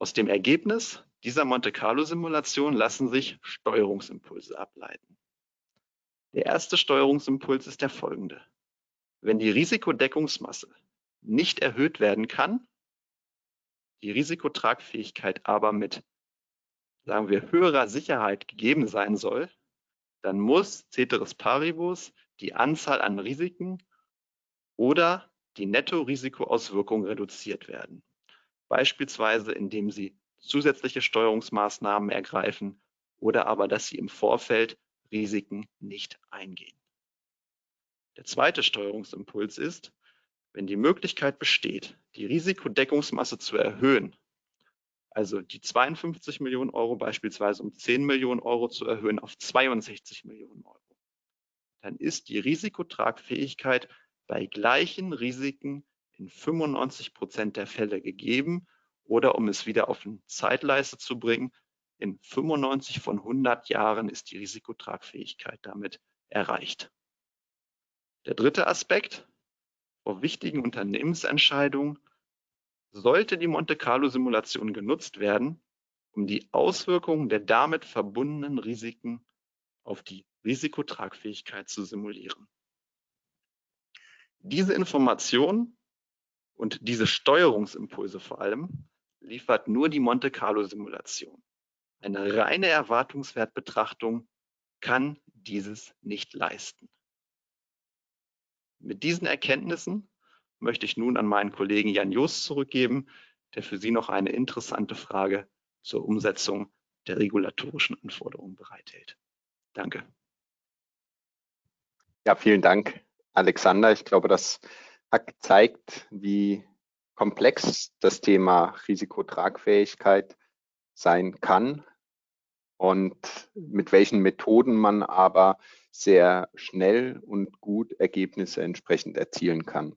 Aus dem Ergebnis dieser Monte Carlo-Simulation lassen sich Steuerungsimpulse ableiten. Der erste Steuerungsimpuls ist der folgende. Wenn die Risikodeckungsmasse nicht erhöht werden kann, die Risikotragfähigkeit aber mit, sagen wir, höherer Sicherheit gegeben sein soll, dann muss Ceteris Paribus die Anzahl an Risiken oder die Netto-Risikoauswirkung reduziert werden. Beispielsweise, indem Sie zusätzliche Steuerungsmaßnahmen ergreifen oder aber, dass Sie im Vorfeld Risiken nicht eingehen. Der zweite Steuerungsimpuls ist, wenn die Möglichkeit besteht, die Risikodeckungsmasse zu erhöhen, also die 52 Millionen Euro beispielsweise um 10 Millionen Euro zu erhöhen auf 62 Millionen Euro, dann ist die Risikotragfähigkeit bei gleichen Risiken in 95 Prozent der Fälle gegeben oder um es wieder auf eine Zeitleiste zu bringen, in 95 von 100 Jahren ist die Risikotragfähigkeit damit erreicht. Der dritte Aspekt, vor wichtigen Unternehmensentscheidungen sollte die Monte Carlo Simulation genutzt werden, um die Auswirkungen der damit verbundenen Risiken auf die Risikotragfähigkeit zu simulieren. Diese Information und diese Steuerungsimpulse vor allem liefert nur die Monte Carlo Simulation. Eine reine Erwartungswertbetrachtung kann dieses nicht leisten. Mit diesen Erkenntnissen möchte ich nun an meinen Kollegen Jan Jost zurückgeben, der für Sie noch eine interessante Frage zur Umsetzung der regulatorischen Anforderungen bereithält. Danke. Ja, vielen Dank, Alexander. Ich glaube, das hat gezeigt, wie komplex das Thema Risikotragfähigkeit sein kann und mit welchen Methoden man aber sehr schnell und gut Ergebnisse entsprechend erzielen kann.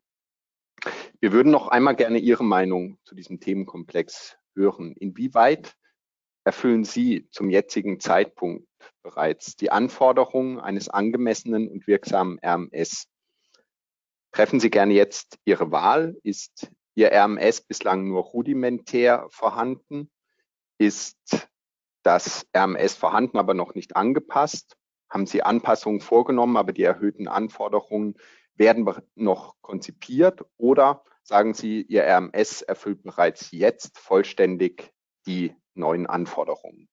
Wir würden noch einmal gerne Ihre Meinung zu diesem Themenkomplex hören. Inwieweit erfüllen Sie zum jetzigen Zeitpunkt bereits die Anforderungen eines angemessenen und wirksamen RMS? Treffen Sie gerne jetzt Ihre Wahl. Ist Ihr RMS bislang nur rudimentär vorhanden? Ist das RMS vorhanden, aber noch nicht angepasst? Haben Sie Anpassungen vorgenommen, aber die erhöhten Anforderungen werden noch konzipiert? Oder sagen Sie, Ihr RMS erfüllt bereits jetzt vollständig die neuen Anforderungen?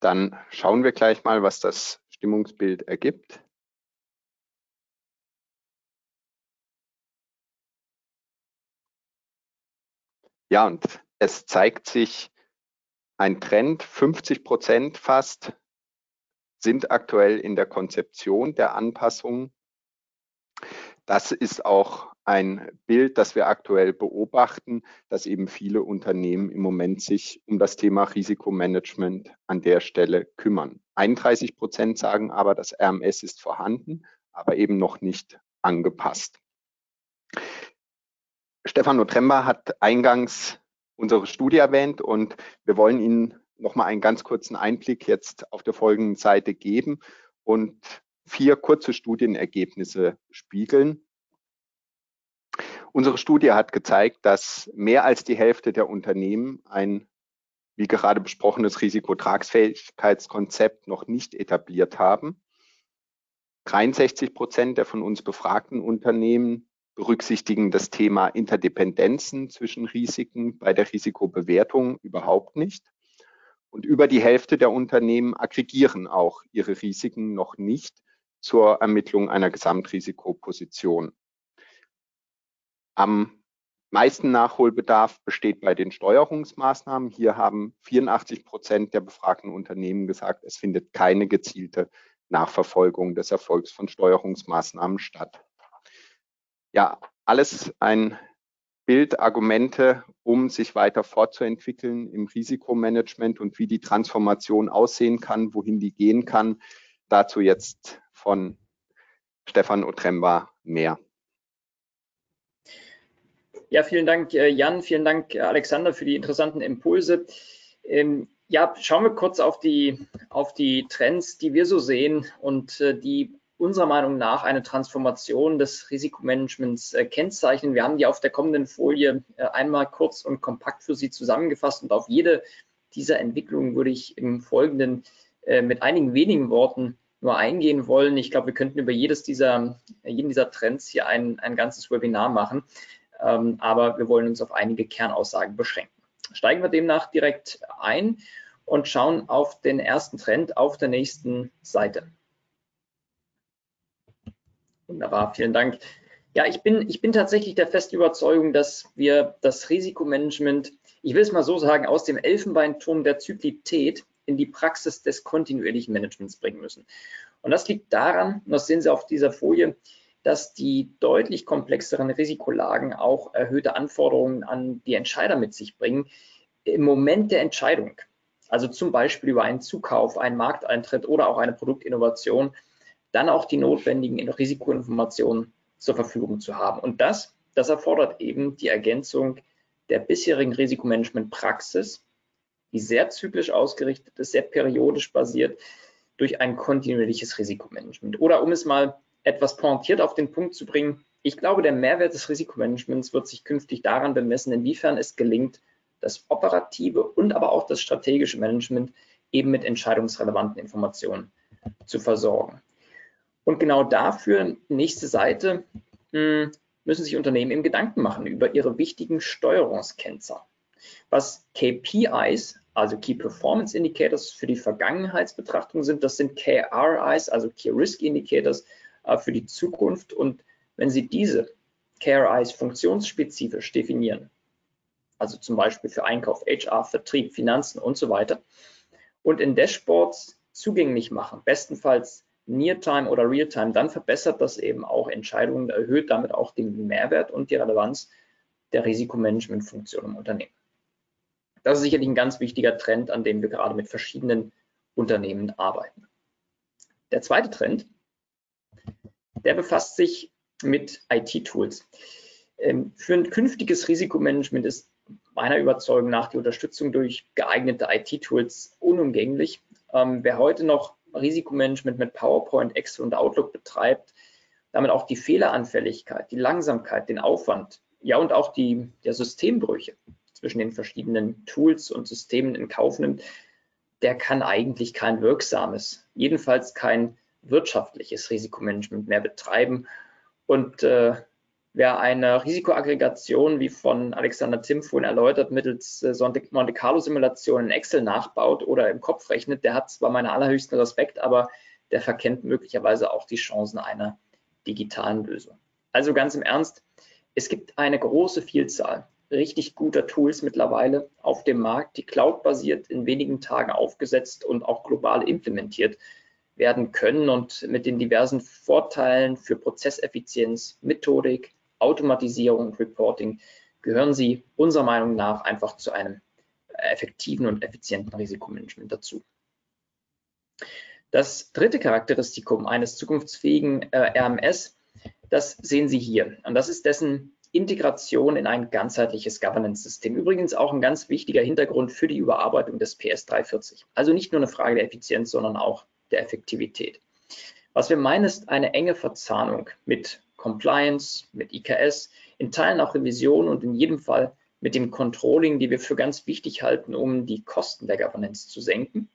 Dann schauen wir gleich mal, was das Stimmungsbild ergibt. Ja, und es zeigt sich ein Trend, 50 Prozent fast sind aktuell in der Konzeption der Anpassungen. Das ist auch ein Bild, das wir aktuell beobachten, dass eben viele Unternehmen im Moment sich um das Thema Risikomanagement an der Stelle kümmern. 31 Prozent sagen aber, das RMS ist vorhanden, aber eben noch nicht angepasst. Stefano Tremba hat eingangs unsere Studie erwähnt und wir wollen Ihnen noch mal einen ganz kurzen Einblick jetzt auf der folgenden Seite geben und vier kurze Studienergebnisse spiegeln. Unsere Studie hat gezeigt, dass mehr als die Hälfte der Unternehmen ein, wie gerade besprochenes Risikotragsfähigkeitskonzept noch nicht etabliert haben. 63 Prozent der von uns befragten Unternehmen berücksichtigen das Thema Interdependenzen zwischen Risiken bei der Risikobewertung überhaupt nicht. Und über die Hälfte der Unternehmen aggregieren auch ihre Risiken noch nicht zur Ermittlung einer Gesamtrisikoposition. Am meisten Nachholbedarf besteht bei den Steuerungsmaßnahmen. Hier haben 84 Prozent der befragten Unternehmen gesagt, es findet keine gezielte Nachverfolgung des Erfolgs von Steuerungsmaßnahmen statt. Ja, alles ein Bild, Argumente, um sich weiter fortzuentwickeln im Risikomanagement und wie die Transformation aussehen kann, wohin die gehen kann. Dazu jetzt von Stefan Otremba mehr. Ja, vielen Dank, äh, Jan. Vielen Dank, äh, Alexander, für die interessanten Impulse. Ähm, ja, schauen wir kurz auf die, auf die Trends, die wir so sehen und äh, die unserer Meinung nach eine Transformation des Risikomanagements äh, kennzeichnen. Wir haben die auf der kommenden Folie äh, einmal kurz und kompakt für Sie zusammengefasst und auf jede dieser Entwicklungen würde ich im Folgenden äh, mit einigen wenigen Worten nur eingehen wollen. Ich glaube, wir könnten über jedes dieser, jeden dieser Trends hier ein, ein ganzes Webinar machen ähm, aber wir wollen uns auf einige Kernaussagen beschränken. Steigen wir demnach direkt ein und schauen auf den ersten Trend auf der nächsten Seite. Wunderbar, vielen Dank. Ja, ich bin, ich bin tatsächlich der festen Überzeugung, dass wir das Risikomanagement, ich will es mal so sagen, aus dem Elfenbeinturm der Zyklität in die Praxis des kontinuierlichen Managements bringen müssen. Und das liegt daran, und das sehen Sie auf dieser Folie, dass die deutlich komplexeren Risikolagen auch erhöhte Anforderungen an die Entscheider mit sich bringen im Moment der Entscheidung. Also zum Beispiel über einen Zukauf, einen Markteintritt oder auch eine Produktinnovation, dann auch die notwendigen Risikoinformationen zur Verfügung zu haben. Und das, das erfordert eben die Ergänzung der bisherigen Risikomanagementpraxis, die sehr zyklisch ausgerichtet ist, sehr periodisch basiert, durch ein kontinuierliches Risikomanagement. Oder um es mal etwas pointiert auf den Punkt zu bringen, ich glaube, der Mehrwert des Risikomanagements wird sich künftig daran bemessen, inwiefern es gelingt, das operative und aber auch das strategische Management eben mit entscheidungsrelevanten Informationen zu versorgen. Und genau dafür, nächste Seite, hm, müssen sich Unternehmen eben Gedanken machen über ihre wichtigen Steuerungskennzahlen. Was KPIs, also Key Performance Indicators für die Vergangenheitsbetrachtung sind, das sind KRIs, also Key Risk Indicators äh, für die Zukunft. Und wenn Sie diese KRIs funktionsspezifisch definieren, also zum Beispiel für Einkauf, HR, Vertrieb, Finanzen und so weiter, und in Dashboards zugänglich machen, bestenfalls Near-Time oder Real-Time, dann verbessert das eben auch Entscheidungen, erhöht damit auch den Mehrwert und die Relevanz der Risikomanagement-Funktion im Unternehmen. Das ist sicherlich ein ganz wichtiger Trend, an dem wir gerade mit verschiedenen Unternehmen arbeiten. Der zweite Trend der befasst sich mit IT-Tools. Ähm, für ein künftiges Risikomanagement ist meiner Überzeugung nach die Unterstützung durch geeignete IT-Tools unumgänglich. Ähm, wer heute noch Risikomanagement mit PowerPoint, Excel und Outlook betreibt, damit auch die Fehleranfälligkeit, die Langsamkeit, den Aufwand, ja und auch die der Systembrüche zwischen den verschiedenen Tools und Systemen in Kauf nimmt, der kann eigentlich kein wirksames, jedenfalls kein wirtschaftliches Risikomanagement mehr betreiben. Und äh, wer eine Risikoaggregation, wie von Alexander Tim vorhin erläutert, mittels äh, Monte Carlo Simulationen in Excel nachbaut oder im Kopf rechnet, der hat zwar meinen allerhöchsten Respekt, aber der verkennt möglicherweise auch die Chancen einer digitalen Lösung. Also ganz im Ernst, es gibt eine große Vielzahl richtig guter Tools mittlerweile auf dem Markt, die cloud-basiert in wenigen Tagen aufgesetzt und auch global implementiert werden können und mit den diversen Vorteilen für Prozesseffizienz, Methodik, Automatisierung und Reporting gehören sie unserer Meinung nach einfach zu einem effektiven und effizienten Risikomanagement dazu. Das dritte Charakteristikum eines zukunftsfähigen äh, RMS, das sehen Sie hier. Und das ist dessen Integration in ein ganzheitliches Governance-System. Übrigens auch ein ganz wichtiger Hintergrund für die Überarbeitung des PS 340. Also nicht nur eine Frage der Effizienz, sondern auch der Effektivität. Was wir meinen, ist eine enge Verzahnung mit Compliance, mit IKS, in Teilen auch Revision und in jedem Fall mit dem Controlling, die wir für ganz wichtig halten, um die Kosten der Governance zu senken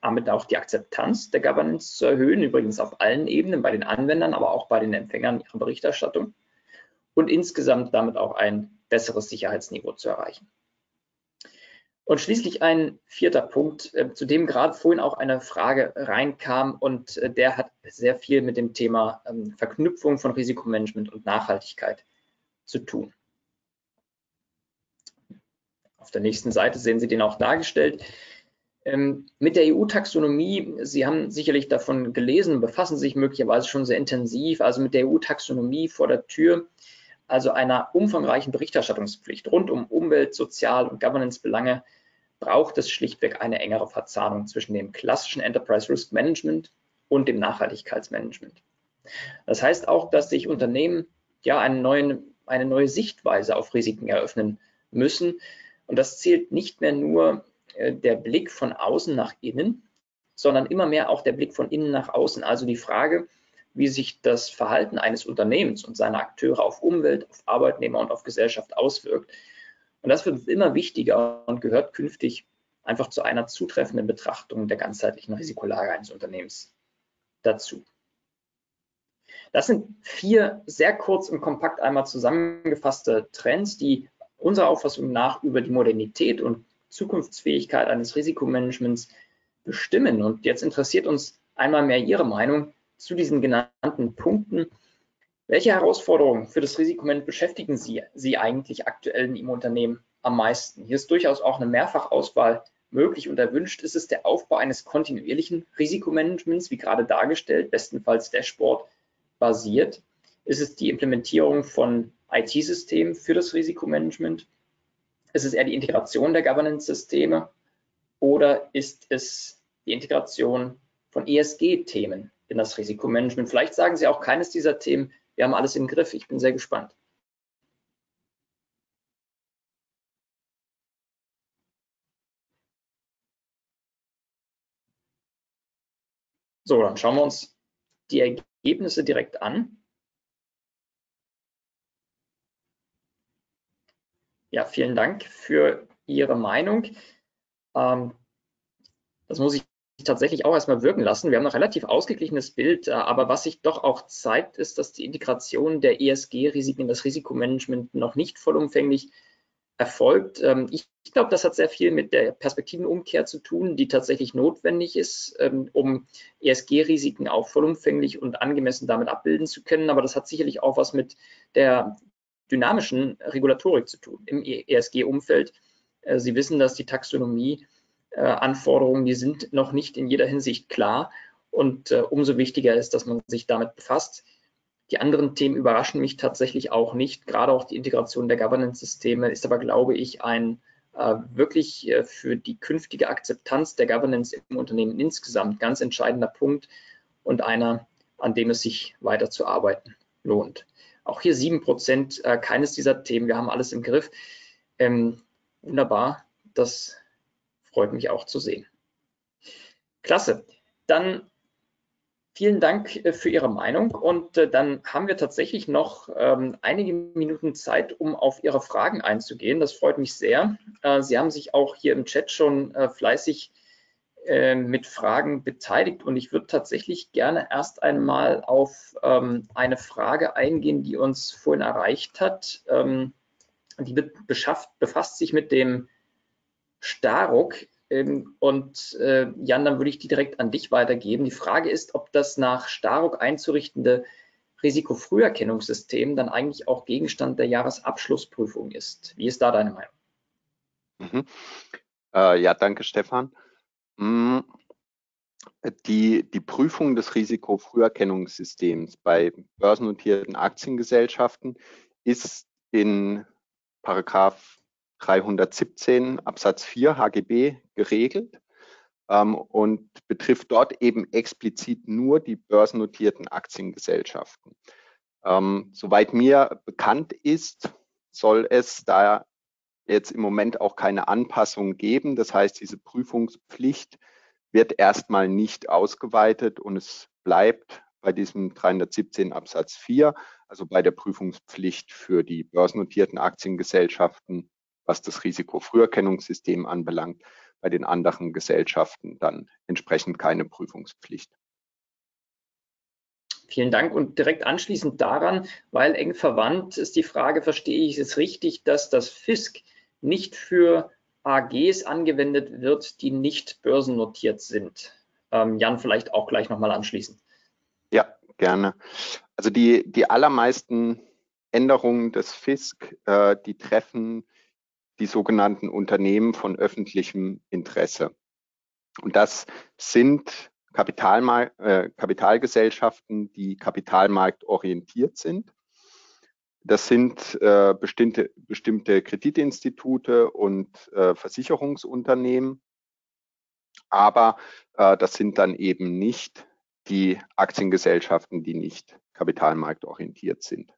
damit auch die Akzeptanz der Governance zu erhöhen, übrigens auf allen Ebenen, bei den Anwendern, aber auch bei den Empfängern ihrer Berichterstattung und insgesamt damit auch ein besseres Sicherheitsniveau zu erreichen. Und schließlich ein vierter Punkt, äh, zu dem gerade vorhin auch eine Frage reinkam und äh, der hat sehr viel mit dem Thema ähm, Verknüpfung von Risikomanagement und Nachhaltigkeit zu tun. Auf der nächsten Seite sehen Sie den auch dargestellt. Ähm, mit der EU-Taxonomie, Sie haben sicherlich davon gelesen, befassen sich möglicherweise schon sehr intensiv, also mit der EU-Taxonomie vor der Tür, also einer umfangreichen Berichterstattungspflicht rund um Umwelt-, Sozial- und Governance-Belange, braucht es schlichtweg eine engere Verzahnung zwischen dem klassischen Enterprise Risk Management und dem Nachhaltigkeitsmanagement. Das heißt auch, dass sich Unternehmen ja eine neue, eine neue Sichtweise auf Risiken eröffnen müssen. Und das zählt nicht mehr nur äh, der Blick von außen nach innen, sondern immer mehr auch der Blick von innen nach außen. Also die Frage, wie sich das Verhalten eines Unternehmens und seiner Akteure auf Umwelt, auf Arbeitnehmer und auf Gesellschaft auswirkt. Und das wird immer wichtiger und gehört künftig einfach zu einer zutreffenden Betrachtung der ganzheitlichen Risikolage eines Unternehmens dazu. Das sind vier sehr kurz und kompakt einmal zusammengefasste Trends, die unserer Auffassung nach über die Modernität und Zukunftsfähigkeit eines Risikomanagements bestimmen. Und jetzt interessiert uns einmal mehr Ihre Meinung zu diesen genannten Punkten. Welche Herausforderungen für das Risikomanagement beschäftigen Sie, Sie eigentlich aktuell in Ihrem Unternehmen am meisten? Hier ist durchaus auch eine Mehrfachauswahl möglich und erwünscht. Ist es der Aufbau eines kontinuierlichen Risikomanagements, wie gerade dargestellt, bestenfalls Dashboard basiert? Ist es die Implementierung von IT-Systemen für das Risikomanagement? Ist es eher die Integration der Governance-Systeme oder ist es die Integration von ESG-Themen in das Risikomanagement? Vielleicht sagen Sie auch keines dieser Themen, wir haben alles im Griff. Ich bin sehr gespannt. So, dann schauen wir uns die Ergebnisse direkt an. Ja, vielen Dank für Ihre Meinung. Ähm, das muss ich tatsächlich auch erstmal wirken lassen. Wir haben ein relativ ausgeglichenes Bild, äh, aber was sich doch auch zeigt, ist, dass die Integration der ESG-Risiken in das Risikomanagement noch nicht vollumfänglich erfolgt. Ähm, ich glaube, das hat sehr viel mit der Perspektivenumkehr zu tun, die tatsächlich notwendig ist, ähm, um ESG-Risiken auch vollumfänglich und angemessen damit abbilden zu können. Aber das hat sicherlich auch was mit der dynamischen Regulatorik zu tun im ESG-Umfeld. Äh, Sie wissen, dass die Taxonomie-Anforderungen, die sind noch nicht in jeder Hinsicht klar und äh, umso wichtiger ist, dass man sich damit befasst. Die anderen Themen überraschen mich tatsächlich auch nicht. Gerade auch die Integration der Governance-Systeme ist aber, glaube ich, ein äh, wirklich für die künftige Akzeptanz der Governance im Unternehmen insgesamt ganz entscheidender Punkt und einer, an dem es sich weiter zu arbeiten lohnt. Auch hier 7%, äh, keines dieser Themen, wir haben alles im Griff. Ähm, wunderbar, das freut mich auch zu sehen. Klasse, dann vielen Dank äh, für Ihre Meinung und äh, dann haben wir tatsächlich noch ähm, einige Minuten Zeit, um auf Ihre Fragen einzugehen. Das freut mich sehr. Äh, Sie haben sich auch hier im Chat schon fleißig mit Fragen beteiligt und ich würde tatsächlich gerne erst einmal auf ähm, eine Frage eingehen, die uns vorhin erreicht hat. Ähm, die befasst sich mit dem Staruk. Ähm, und äh, Jan, dann würde ich die direkt an dich weitergeben. Die Frage ist, ob das nach Staruk einzurichtende Risikofrüherkennungssystem dann eigentlich auch Gegenstand der Jahresabschlussprüfung ist. Wie ist da deine Meinung? Mhm. Äh, ja, danke, Stefan. Hm, die, die Prüfung des Risikofrüherkennungssystems bei börsennotierten Aktiengesellschaften ist in Paragraph 317 Absatz 4 HGB geregelt ähm, und betrifft dort eben explizit nur die börsennotierten Aktiengesellschaften. Ähm, soweit mir bekannt ist, soll es da jetzt im Moment auch keine Anpassung geben. Das heißt, diese Prüfungspflicht wird erstmal nicht ausgeweitet und es bleibt bei diesem 317 Absatz 4, also bei der Prüfungspflicht für die börsennotierten Aktiengesellschaften, was das Risikofrüherkennungssystem anbelangt, bei den anderen Gesellschaften dann entsprechend keine Prüfungspflicht. Vielen Dank. Und direkt anschließend daran, weil eng verwandt ist die Frage, verstehe ich es richtig, dass das FISK nicht für AGs angewendet wird, die nicht börsennotiert sind. Ähm, Jan, vielleicht auch gleich nochmal anschließen. Ja, gerne. Also die, die allermeisten Änderungen des FISK, äh, die treffen die sogenannten Unternehmen von öffentlichem Interesse. Und das sind Kapitalmark äh, Kapitalgesellschaften, die kapitalmarktorientiert sind das sind äh, bestimmte, bestimmte Kreditinstitute und äh, Versicherungsunternehmen. Aber äh, das sind dann eben nicht die Aktiengesellschaften, die nicht kapitalmarktorientiert sind.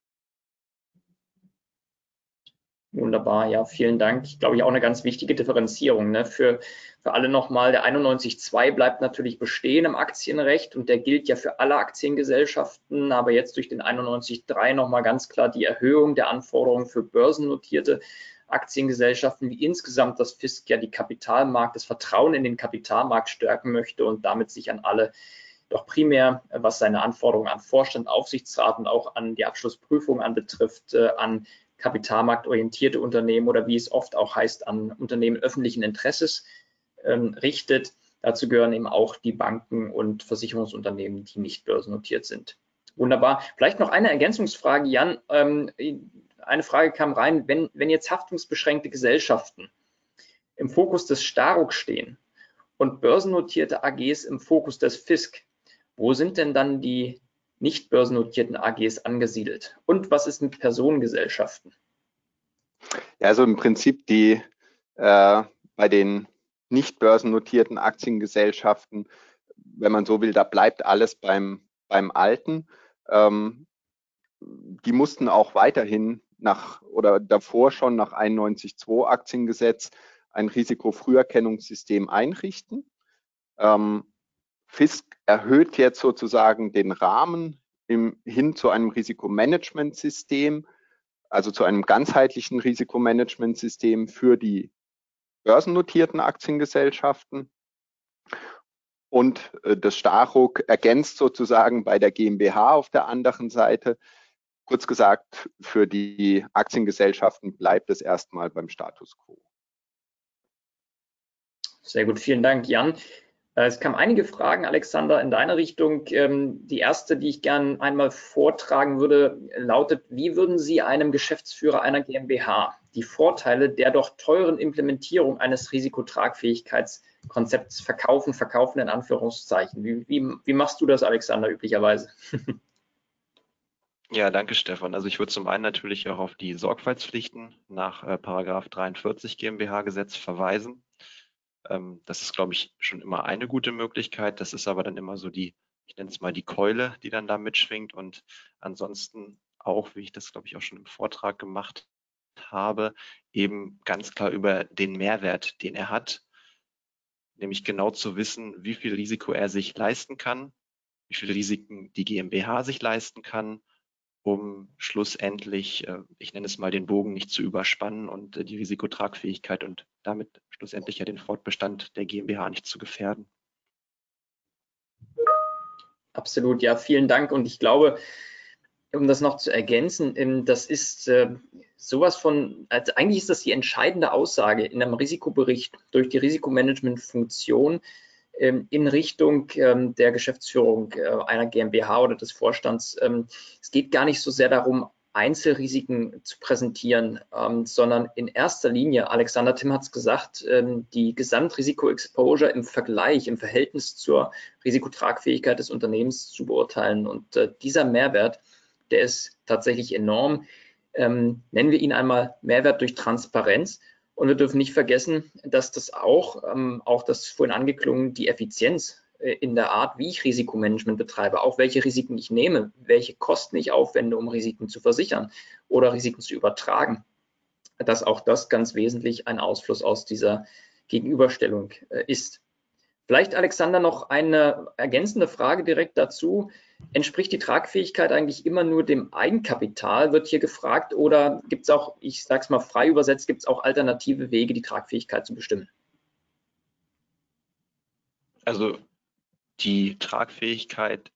Wunderbar, ja, vielen Dank. Ich glaube, ich auch eine ganz wichtige Differenzierung. Ne? Für, für alle nochmal, der 91.2 bleibt natürlich bestehen im Aktienrecht und der gilt ja für alle Aktiengesellschaften, aber jetzt durch den 91.3 nochmal ganz klar die Erhöhung der Anforderungen für börsennotierte Aktiengesellschaften, wie insgesamt das FISK ja die Kapitalmarkt, das Vertrauen in den Kapitalmarkt stärken möchte und damit sich an alle doch primär, was seine Anforderungen an Vorstand, Aufsichtsrat und auch an die Abschlussprüfung anbetrifft, äh, an kapitalmarktorientierte Unternehmen oder wie es oft auch heißt, an Unternehmen öffentlichen Interesses ähm, richtet. Dazu gehören eben auch die Banken und Versicherungsunternehmen, die nicht börsennotiert sind. Wunderbar. Vielleicht noch eine Ergänzungsfrage, Jan. Ähm, eine Frage kam rein, wenn, wenn jetzt haftungsbeschränkte Gesellschaften im Fokus des Staruk stehen und börsennotierte AGs im Fokus des FISK, wo sind denn dann die nicht börsennotierten AGs angesiedelt? Und was ist mit Personengesellschaften? Ja, also im Prinzip die äh, bei den nicht börsennotierten Aktiengesellschaften, wenn man so will, da bleibt alles beim, beim Alten. Ähm, die mussten auch weiterhin nach oder davor schon nach 91.2 Aktiengesetz ein Risikofrüherkennungssystem einrichten. Ähm, FISK erhöht jetzt sozusagen den Rahmen im, hin zu einem Risikomanagementsystem, also zu einem ganzheitlichen Risikomanagementsystem für die börsennotierten Aktiengesellschaften. Und äh, das Staruk ergänzt sozusagen bei der GmbH auf der anderen Seite. Kurz gesagt, für die Aktiengesellschaften bleibt es erstmal beim Status quo. Sehr gut, vielen Dank, Jan. Äh, es kamen einige Fragen, Alexander, in deine Richtung. Ähm, die erste, die ich gern einmal vortragen würde, lautet, wie würden Sie einem Geschäftsführer einer GmbH die Vorteile der doch teuren Implementierung eines Risikotragfähigkeitskonzepts verkaufen, verkaufen in Anführungszeichen? Wie, wie, wie machst du das, Alexander, üblicherweise? Ja, danke, Stefan. Also ich würde zum einen natürlich auch auf die Sorgfaltspflichten nach äh, Paragraph 43 GmbH-Gesetz verweisen. Ähm, das ist, glaube ich, schon immer eine gute Möglichkeit. Das ist aber dann immer so die ich nenne es mal die Keule, die dann da mitschwingt und ansonsten auch, wie ich das glaube ich auch schon im Vortrag gemacht habe, eben ganz klar über den Mehrwert, den er hat, nämlich genau zu wissen, wie viel Risiko er sich leisten kann, wie viele Risiken die GmbH sich leisten kann, um schlussendlich, äh, ich nenne es mal, den Bogen nicht zu überspannen und äh, die Risikotragfähigkeit und damit schlussendlich ja den Fortbestand der GmbH nicht zu gefährden. Absolut, ja, vielen Dank. Und ich glaube, um das noch zu ergänzen, ähm, das ist äh, sowas von, also eigentlich ist das die entscheidende Aussage in einem Risikobericht durch die Risikomanagementfunktion in Richtung ähm, der Geschäftsführung äh, einer GmbH oder des Vorstands. Es geht gar nicht so sehr darum, Einzelrisiken zu präsentieren, sondern in erster Linie, Alexander Tim hat es gesagt, die Gesamtrisiko-Exposure im Vergleich, im Verhältnis zur Risikotragfähigkeit des Unternehmens zu beurteilen. Und äh, dieser Mehrwert, der ist tatsächlich enorm. Ähm, nennen wir ihn einmal Mehrwert durch Transparenz. Und wir dürfen nicht vergessen, dass das auch, ähm, auch das vorhin angeklungen, die Effizienz äh, in der Art, wie ich Risikomanagement betreibe, auch welche Risiken ich nehme, welche Kosten ich aufwende, um Risiken zu versichern oder Risiken zu übertragen, dass auch das ganz wesentlich ein Ausfluss aus dieser Gegenüberstellung äh, ist. Vielleicht, Alexander, noch eine ergänzende Frage direkt dazu. Entspricht die Tragfähigkeit eigentlich immer nur dem Eigenkapital, wird hier gefragt, oder gibt es auch, ich sage es mal frei übersetzt, gibt es auch alternative Wege, die Tragfähigkeit zu bestimmen? Also die Tragfähigkeit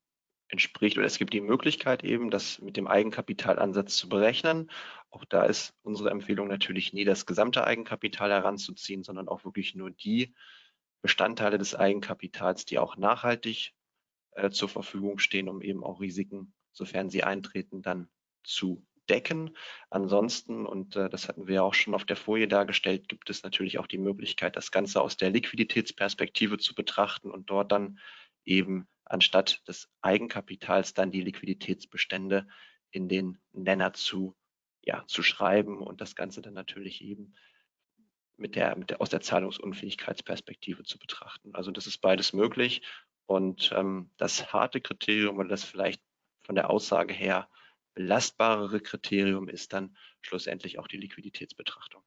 entspricht, oder es gibt die Möglichkeit eben, das mit dem Eigenkapitalansatz zu berechnen. Auch da ist unsere Empfehlung natürlich nie das gesamte Eigenkapital heranzuziehen, sondern auch wirklich nur die Bestandteile des Eigenkapitals, die auch nachhaltig äh, zur Verfügung stehen, um eben auch Risiken, sofern sie eintreten, dann zu decken. Ansonsten, und äh, das hatten wir ja auch schon auf der Folie dargestellt, gibt es natürlich auch die Möglichkeit, das Ganze aus der Liquiditätsperspektive zu betrachten und dort dann eben anstatt des Eigenkapitals dann die Liquiditätsbestände in den Nenner zu, ja, zu schreiben und das Ganze dann natürlich eben mit der, mit der, aus der Zahlungsunfähigkeitsperspektive zu betrachten. Also das ist beides möglich. Und ähm, das harte Kriterium oder das vielleicht von der Aussage her belastbarere Kriterium ist dann schlussendlich auch die Liquiditätsbetrachtung.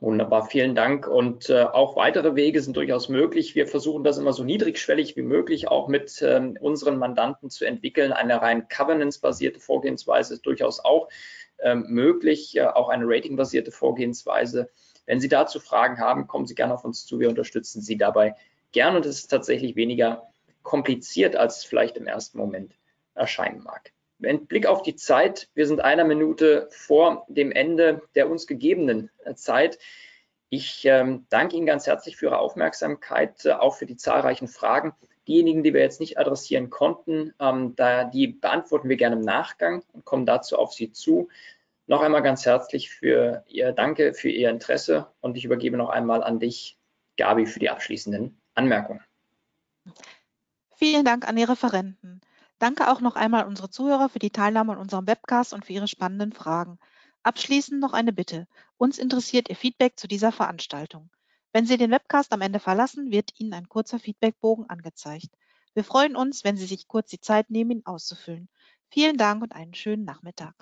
Wunderbar, vielen Dank. Und äh, auch weitere Wege sind durchaus möglich. Wir versuchen das immer so niedrigschwellig wie möglich auch mit ähm, unseren Mandanten zu entwickeln. Eine rein Governance-basierte Vorgehensweise ist durchaus auch ähm, möglich, äh, auch eine ratingbasierte Vorgehensweise. Wenn Sie dazu Fragen haben, kommen Sie gerne auf uns zu. Wir unterstützen Sie dabei gern und es ist tatsächlich weniger kompliziert, als es vielleicht im ersten Moment erscheinen mag. Mit Blick auf die Zeit, wir sind einer Minute vor dem Ende der uns gegebenen äh, Zeit. Ich ähm, danke Ihnen ganz herzlich für Ihre Aufmerksamkeit, äh, auch für die zahlreichen Fragen. Diejenigen, die wir jetzt nicht adressieren konnten, ähm, da, die beantworten wir gerne im Nachgang und kommen dazu auf Sie zu. Noch einmal ganz herzlich für Ihr Danke, für Ihr Interesse und ich übergebe noch einmal an dich, Gabi, für die abschließenden Anmerkungen. Vielen Dank an die Referenten. Danke auch noch einmal unsere Zuhörer für die Teilnahme an unserem Webcast und für Ihre spannenden Fragen. Abschließend noch eine Bitte. Uns interessiert Ihr Feedback zu dieser Veranstaltung. Wenn Sie den Webcast am Ende verlassen, wird Ihnen ein kurzer Feedbackbogen angezeigt. Wir freuen uns, wenn Sie sich kurz die Zeit nehmen, ihn auszufüllen. Vielen Dank und einen schönen Nachmittag.